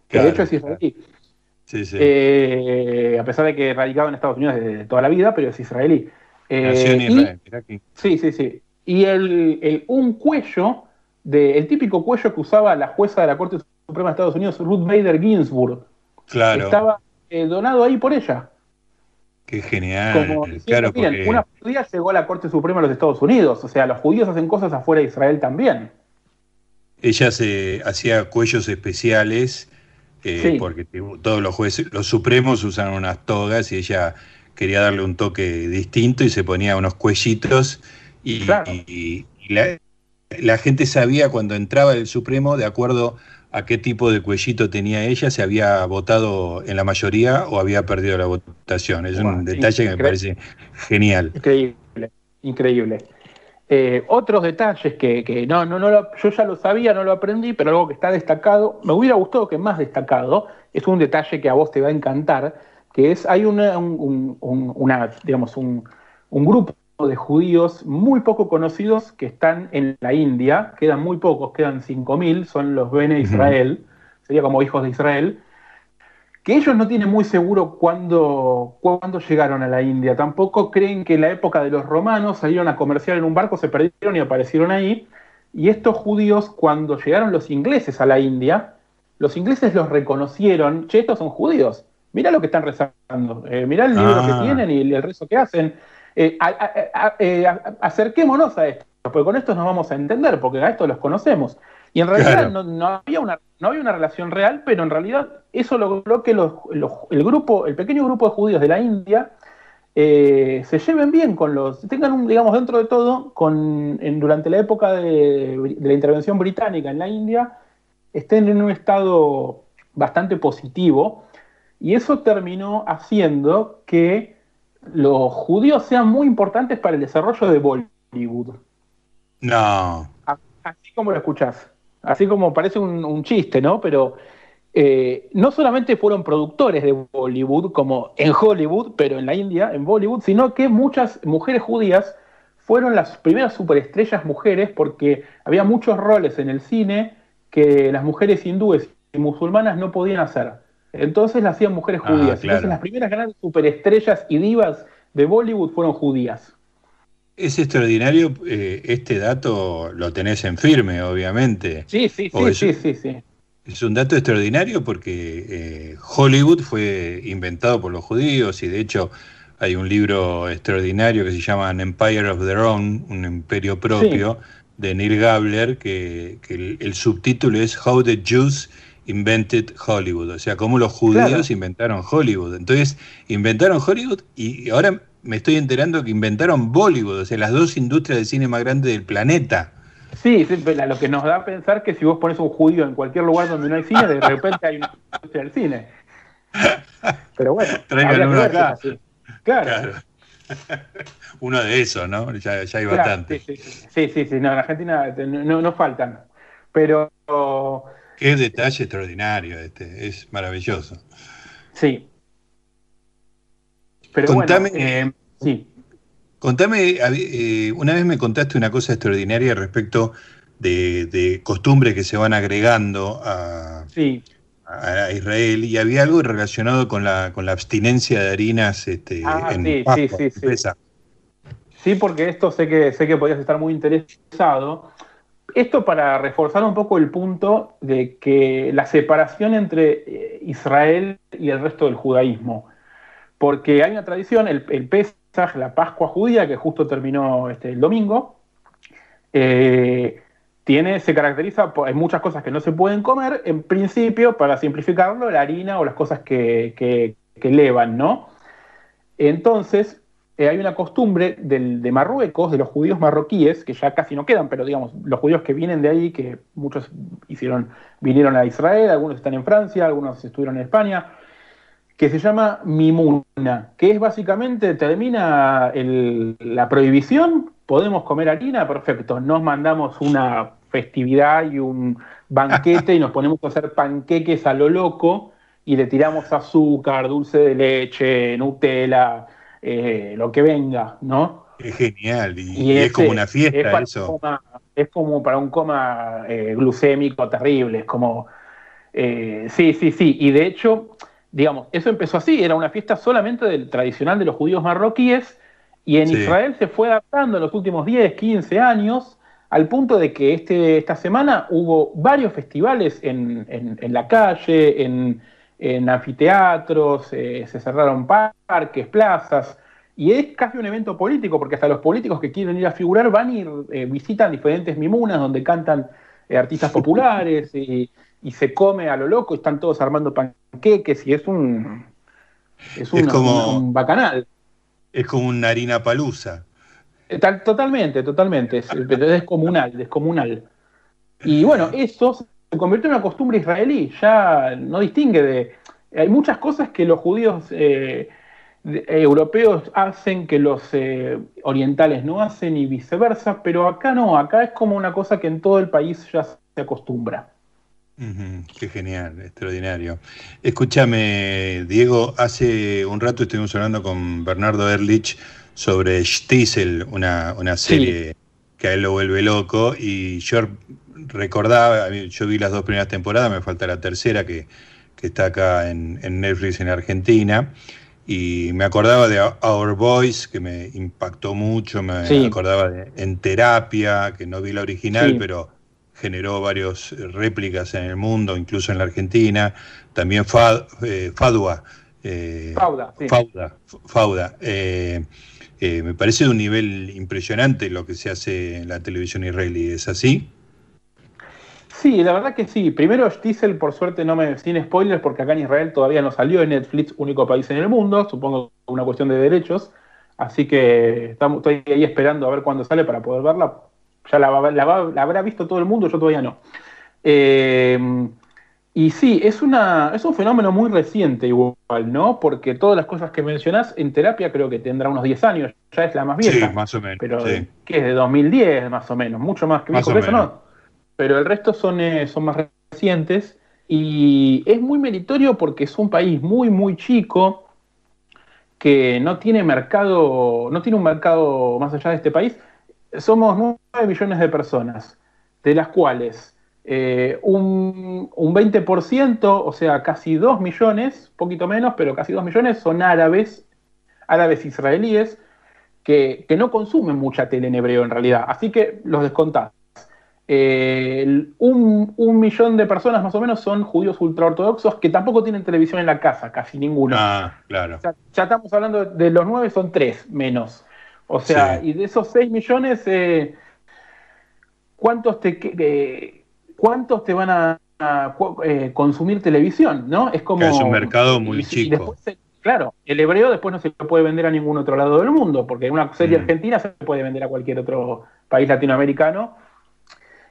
que Claro, de hecho es israelí. Sí, sí. Eh, a pesar de que radicado en Estados Unidos desde toda la vida, pero es israelí. Eh, Nació en y- Israel, que- sí, sí, sí. Y el, el- un cuello, de, el típico cuello que usaba la jueza de la Corte Suprema de Estados Unidos, Ruth Bader Ginsburg, Claro, estaba eh, donado ahí por ella. qué genial. Como claro, miren, porque una judía llegó a la Corte Suprema de los Estados Unidos. O sea, los judíos hacen cosas afuera de Israel también. ella se hacía cuellos especiales, eh, Sí. porque todos los jueces, los supremos usan unas togas y ella quería darle un toque distinto y se ponía unos cuellitos y, y- y la, la gente sabía cuando entraba el Supremo, de acuerdo a qué tipo de cuellito tenía ella, si había votado en la mayoría o había perdido la votación. Es un detalle que me parece genial. Increíble, increíble. Eh, otros detalles que, que no, no, no lo- yo ya lo sabía, no lo aprendí, pero algo que está destacado, me hubiera gustado que más destacado, es un detalle que a vos te va a encantar, que es, hay una, un, un- un- una, digamos, un, un grupo de judíos muy poco conocidos que están en la India, quedan muy pocos, quedan 5.000, son los Bene Israel, sería como hijos de Israel, que ellos no tienen muy seguro cuándo, cuándo llegaron a la India. Tampoco creen que en la época de los romanos salieron a comerciar en un barco, se perdieron y aparecieron ahí. Y estos judíos, cuando llegaron los ingleses a la India, los ingleses los reconocieron, che, estos son judíos. Mirá lo que están rezando, eh, mirá el libro Ah. que tienen y el rezo que hacen. Eh, a- a- a- eh, a- acerquémonos a esto, porque con esto nos vamos a entender, porque a esto los conocemos. Y en realidad Claro. no, no había una, no había una relación real, pero en realidad eso logró que los, los- el grupo, el pequeño grupo de judíos de la India eh, se lleven bien con los, tengan un, digamos, dentro de todo, con, en- durante la época de, de la intervención británica en la India, estén en un estado bastante positivo, y eso terminó haciendo que los judíos sean muy importantes para el desarrollo de Bollywood. No. Así como lo escuchás. Así como parece un, un chiste, ¿no? Pero eh, no solamente fueron productores de Bollywood, como en Hollywood, pero en la India, en Bollywood, sino que muchas mujeres judías fueron las primeras superestrellas mujeres porque había muchos roles en el cine que las mujeres hindúes y musulmanas no podían hacer. Entonces las hacían mujeres Ah, judías. claro. Entonces las primeras grandes superestrellas y divas de Bollywood fueron judías. Es extraordinario, eh, este dato lo tenés en firme, obviamente. Sí, sí, sí, sí, sí, sí. Es un dato extraordinario porque eh, Hollywood fue inventado por los judíos y de hecho hay un libro extraordinario que se llama An Empire of Their Own, un imperio propio, de Neil Gabler, que, que el, el subtítulo es How the Jews Invented Hollywood, o sea, cómo los judíos Claro. inventaron Hollywood. Entonces, inventaron Hollywood y ahora me estoy enterando que inventaron Bollywood, o sea, las dos industrias de cine más grandes del planeta. Sí, lo que nos da a pensar que si vos pones un judío en cualquier lugar donde no hay cine, de repente hay una industria del cine. Pero bueno, Traigan uno acá. Claro, Claro. Uno de esos, ¿no? Ya, ya hay claro, bastante. Sí, sí, sí, sí, sí, no, en Argentina te- no, no faltan. Pero Qué detalle extraordinario este, es maravilloso. sí. Pero Contame, bueno, eh, sí. Contame, eh, una vez me contaste una cosa extraordinaria respecto de, de costumbres que se van agregando a, Sí, a- a Israel y había algo relacionado con la, con la abstinencia de harinas este, Ah, en sí, Pascua, sí, sí, sí. Sí, porque esto sé que sé que podrías estar muy interesado. Esto para reforzar un poco el punto de que la separación entre eh, Israel y el resto del judaísmo. Porque hay una tradición, el, el Pesaj, la Pascua judía, que justo terminó este, el domingo, eh, tiene, se caracteriza por hay muchas cosas que no se pueden comer, en principio, para simplificarlo, la harina o las cosas que, que, que ¿no? Entonces, eh, hay una costumbre del- de Marruecos, de los judíos marroquíes, que ya casi no quedan, pero digamos, los judíos que vienen de ahí, que muchos hicieron, vinieron a Israel, algunos están en Francia, algunos estuvieron en España, que se llama Mimuna, que es básicamente, termina la prohibición, podemos comer harina, perfecto, nos mandamos una festividad y un banquete y nos ponemos a hacer panqueques a lo loco y le tiramos azúcar, dulce de leche, Nutella, eh, lo que venga, ¿no? Es genial y, Y y es como una es fiesta para eso. un coma- es como para un coma eh, glucémico terrible, es como... eh, sí, sí, sí, y de hecho, digamos, eso empezó así, era una fiesta solamente del tradicional de los judíos marroquíes, y en Sí. Israel se fue adaptando en los últimos 10, 15 años, al punto de que este, esta semana hubo varios festivales en, en- en la calle, en, en anfiteatros, eh, se cerraron parques, plazas, y es casi un evento político, porque hasta los políticos que quieren ir a figurar van y eh, visitan diferentes mimunas donde cantan eh, artistas populares y, y se come a lo loco, están todos armando panqueques y es un, es un, Es como- un bacanal. Es como una harina palusa. Eh, tal- totalmente, totalmente, es, pero es descomunal, descomunal. Y bueno, eso convirtió en una costumbre israelí, ya no distingue de... Hay muchas cosas que los judíos eh, de- europeos hacen que los eh, orientales no hacen y viceversa, pero acá no, acá es como una cosa que en todo el país ya se acostumbra. Ujú, Qué genial, extraordinario. Escúchame, Diego, hace un rato estuvimos hablando con Bernardo Ehrlich sobre Stiesel, una, una serie que a él lo vuelve loco, y yo recordaba, yo vi las dos primeras temporadas, me falta la tercera que, que está acá en, en Netflix en Argentina, y me acordaba de Our Boys, que me impactó mucho, me Sí. acordaba de En Terapia, que no vi la original, Sí. pero generó varias réplicas en el mundo, incluso en la Argentina. También Fa- eh, Fadua. eh, Fauda, sí. Fauda, Fauda. eh, eh, me parece de un nivel impresionante lo que se hace en la televisión israelí. ¿Es así? Sí, la verdad que sí. Primero, Stiesel, por suerte, no me sin spoilers, porque acá en Israel todavía no salió en Netflix, único país en el mundo, supongo que una cuestión de derechos. Así que estamos, estoy ahí esperando a ver cuándo sale para poder verla. Ya la, la va- la habrá visto todo el mundo, yo todavía no. Eh, y sí, es, una, es un fenómeno muy reciente igual, ¿no? Porque todas las cosas que mencionás en terapia creo que tendrá unos 10 años, ya es la más vieja. Sí, más o menos. Pero sí. que es de 2010 más o menos, mucho más que Más viejo o que eso. ¿no? Pero el resto son, eh, son más recientes y es muy meritorio porque es un país muy, muy chico que no tiene mercado, no tiene un mercado más allá de este país. Somos 9 millones de personas, de las cuales eh, un, un 20%, o sea, casi 2 millones, poquito menos, pero casi 2 millones son árabes, árabes israelíes, que, que no consumen mucha tele en hebreo en realidad. Así que los descontás. Eh, un, un millón de personas más o menos son judíos ultraortodoxos que tampoco tienen televisión en la casa, casi ninguno. Ah, claro. Ya, ya estamos hablando de los nueve, son tres menos. O sea, Sí. y de esos 6 millones, eh, ¿cuántos, te, eh, ¿cuántos te van a, consumir televisión? ¿no? Es como. Que es un mercado muy y- chico. se- claro, el hebreo después no se lo puede vender a ningún otro lado del mundo, porque una serie Mm. argentina se puede vender a cualquier otro país latinoamericano.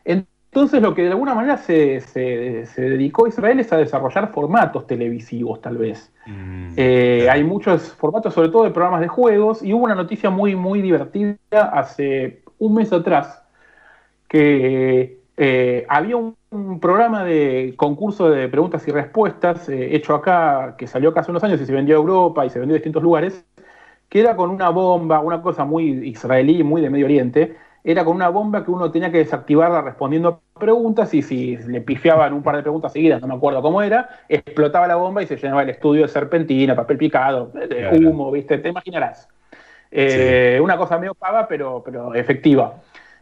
Entonces lo que de alguna manera se, se- se dedicó Israel es a desarrollar formatos televisivos, tal vez. Mm, Eh, hay muchos formatos, sobre todo de programas de juegos, y hubo una noticia muy, muy divertida hace un mes atrás, que eh, había un, un programa de concurso de preguntas y respuestas eh, hecho acá, que salió acá hace unos años y se vendió a Europa y se vendió a distintos lugares, que era con una bomba, una cosa muy israelí, muy de Medio Oriente, era con una bomba que uno tenía que desactivarla respondiendo preguntas y si le pifiaban un par de preguntas seguidas, no me acuerdo cómo era, explotaba la bomba y se llenaba el estudio de serpentina, papel picado, de humo, ¿viste? Te imaginarás. Eh, Una cosa medio pava, pero, pero efectiva.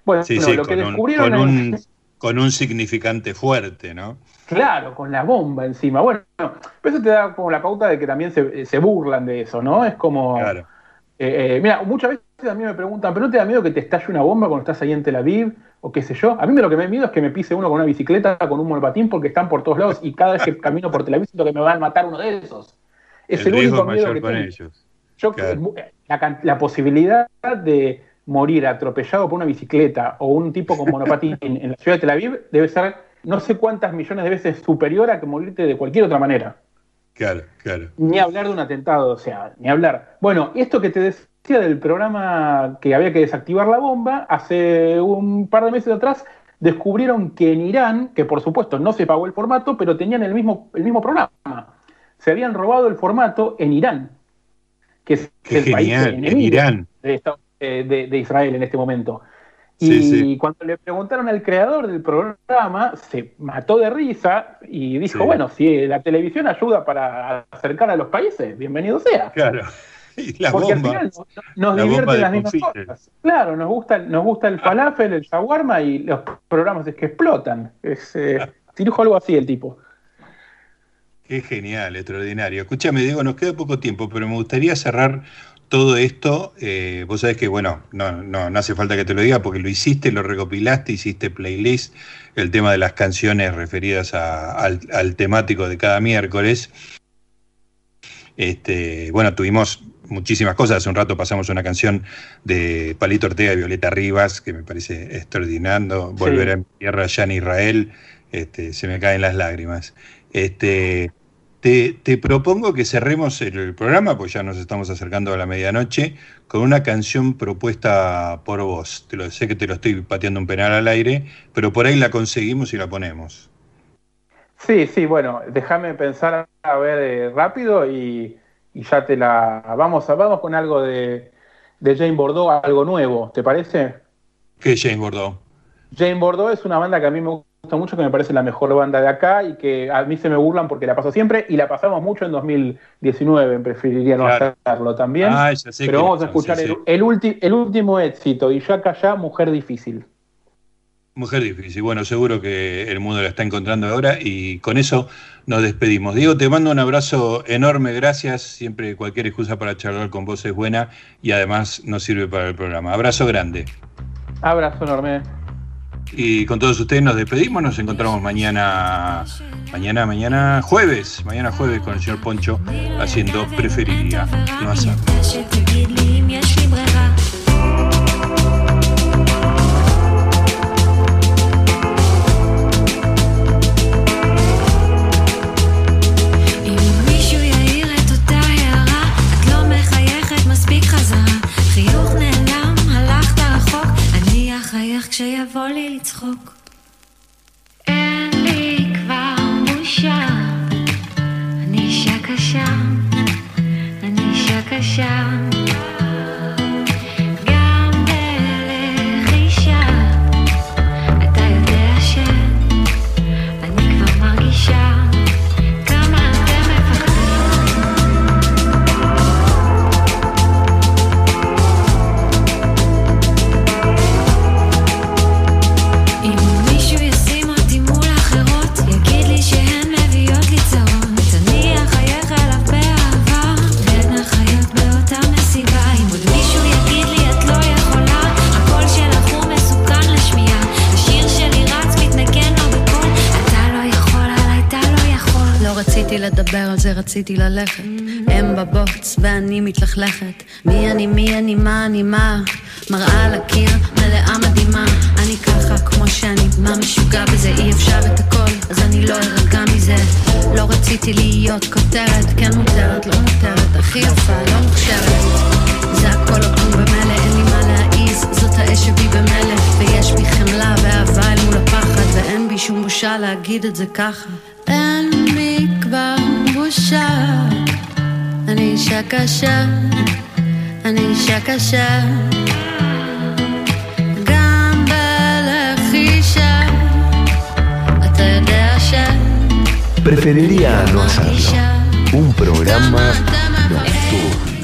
Bueno, Sí, no, sí, lo que un, descubrieron con, un, con un significante fuerte, ¿no? Claro, con la bomba encima. Bueno, pero eso te da como la pauta de que también se, se burlan de eso, ¿no? Es como. Claro. Eh, eh, mira, muchas veces a mí me preguntan, ¿pero no te da miedo que te estalle una bomba cuando estás ahí en Tel Aviv? O qué sé yo. A mí lo que me da miedo es que me pise uno con una bicicleta, con un monopatín, porque están por todos lados y cada vez que camino por Tel Aviv siento que me van a matar uno de esos. Es el, único miedo que tengo. ellos. Yo, Claro. la, can- la posibilidad de morir atropellado por una bicicleta o un tipo con monopatín en la ciudad de Tel Aviv debe ser no sé cuántas millones de veces superior a que morirte de cualquier otra manera. Claro, claro. Ni hablar de un atentado, o sea, ni hablar. Bueno, esto que te decía del programa que había que desactivar la bomba, hace un par de meses atrás descubrieron que en Irán, que por supuesto no se pagó el formato, pero tenían el mismo, el mismo programa. Se habían robado el formato en Irán, que es Qué el país genial, en enemigo Irán. de, Estados- eh, de- de Israel en este momento. Y Sí, sí. cuando le preguntaron al creador del programa, se mató de risa y dijo, Sí. bueno, si la televisión ayuda para acercar a los países, bienvenido sea. Claro. Y la Porque bomba. al final nos, la divierten las mismas confite. cosas. Claro, nos gusta, nos gusta el falafel, el shawarma y los programas es que explotan. Es, eh, dijo algo así el tipo. Qué genial, extraordinario. Escúchame, Diego, nos queda poco tiempo, pero me gustaría cerrar todo esto. eh, vos sabés que, bueno, no, no, no hace falta que te lo diga porque lo hiciste, lo recopilaste, hiciste playlist, el tema de las canciones referidas a- al, al temático de cada miércoles. Este, bueno, tuvimos muchísimas cosas. Hace un rato pasamos una canción de Palito Ortega y Violeta Rivas, que me parece extraordinario. Volver a mi tierra allá en Israel, este, se me caen las lágrimas. Este, te, te propongo que cerremos el, el programa, pues ya nos estamos acercando a la medianoche, con una canción propuesta por vos. Te lo, sé que te lo estoy pateando un penal al aire, pero por ahí la conseguimos y la ponemos. Sí, sí, bueno, déjame pensar a ver eh, rápido y, y ya te la. Vamos, a, vamos con algo de, de Jane Bordeaux, algo nuevo, ¿te parece? ¿Qué es Jane Bordeaux? Jane Bordeaux es una banda que a mí me gusta mucho, que me parece la mejor banda de acá y que a mí se me burlan porque la paso siempre y la pasamos mucho en 2019, preferiría no hacerlo también. Ah, ya sé pero vamos a escuchar sí, el, sí. el ulti- el último éxito, y ya acá ya, Mujer Difícil. Mujer difícil. Bueno, seguro que el mundo la está encontrando ahora y con eso nos despedimos. Diego, te mando un abrazo enorme, gracias. Siempre cualquier excusa para charlar con vos es buena y además nos sirve para el programa. Abrazo grande. Abrazo enorme. Y con todos ustedes nos despedimos, nos encontramos mañana, mañana, mañana jueves, mañana jueves con el señor Poncho haciendo preferiría no כשיבוא לי לצחוק. אני אישה קשה. אני אישה קשה לדבר על זה, רציתי ללכת. הם בבוץ ואני מתלכלכת. מי אני, מי אני, מה אני, מה? מראה על הקיר, מלאה מדהימה. אני ככה כמו שאני, מה משוגע בזה? אי אפשר את הכל, אז אני לא ארגע מזה. לא רציתי להיות כותרת, כן מותרת, לא מותרת. הכי יפה, לא מוכשרת. זה הכל עקום במילא, אין לי מה להעיז. זאת האש שבי במילא, ויש בי חמלה ואהבה אל מול הפחד, ואין בי שום בושה להגיד את זה ככה. אין בי כבר בושה, אני אישה קשה, אני אישה קשה. גם בלחישה, אתה יודע ש... Preferiría no hacerlo. Un programa nocturno.